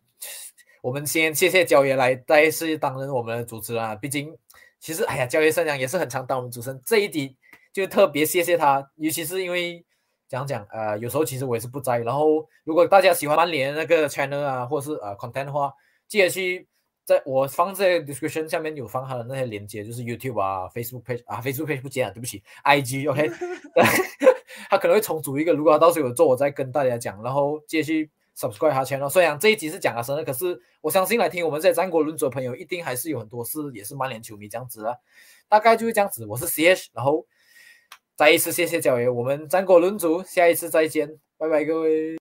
我们先谢谢焦爷来再次担任我们的主持人啊。毕竟其实哎呀，焦爷生娘也是很常当我们主持人，这一集就特别谢谢他，尤其是因为。讲讲呃，有时候其实我也是不在。然后，如果大家喜欢曼联那个 channel 啊，或者是呃 content 的话，记得去在我放在 description 下面有放他的那些链接，就是 YouTube 啊、Facebook page 啊，Facebook page 不见了，对不起，IG OK，他可能会重组一个。如果他到时候有做，我再跟大家讲。然后继续 subscribe 他 channel。虽然这一集是讲阿森纳，可是我相信来听我们这些战国论足的朋友，一定还是有很多是也是曼联球迷这样子啊。大概就是这样子。我是 CH，然后。再一次谢谢教爷，我们战果论足，下一次再见，拜拜各位。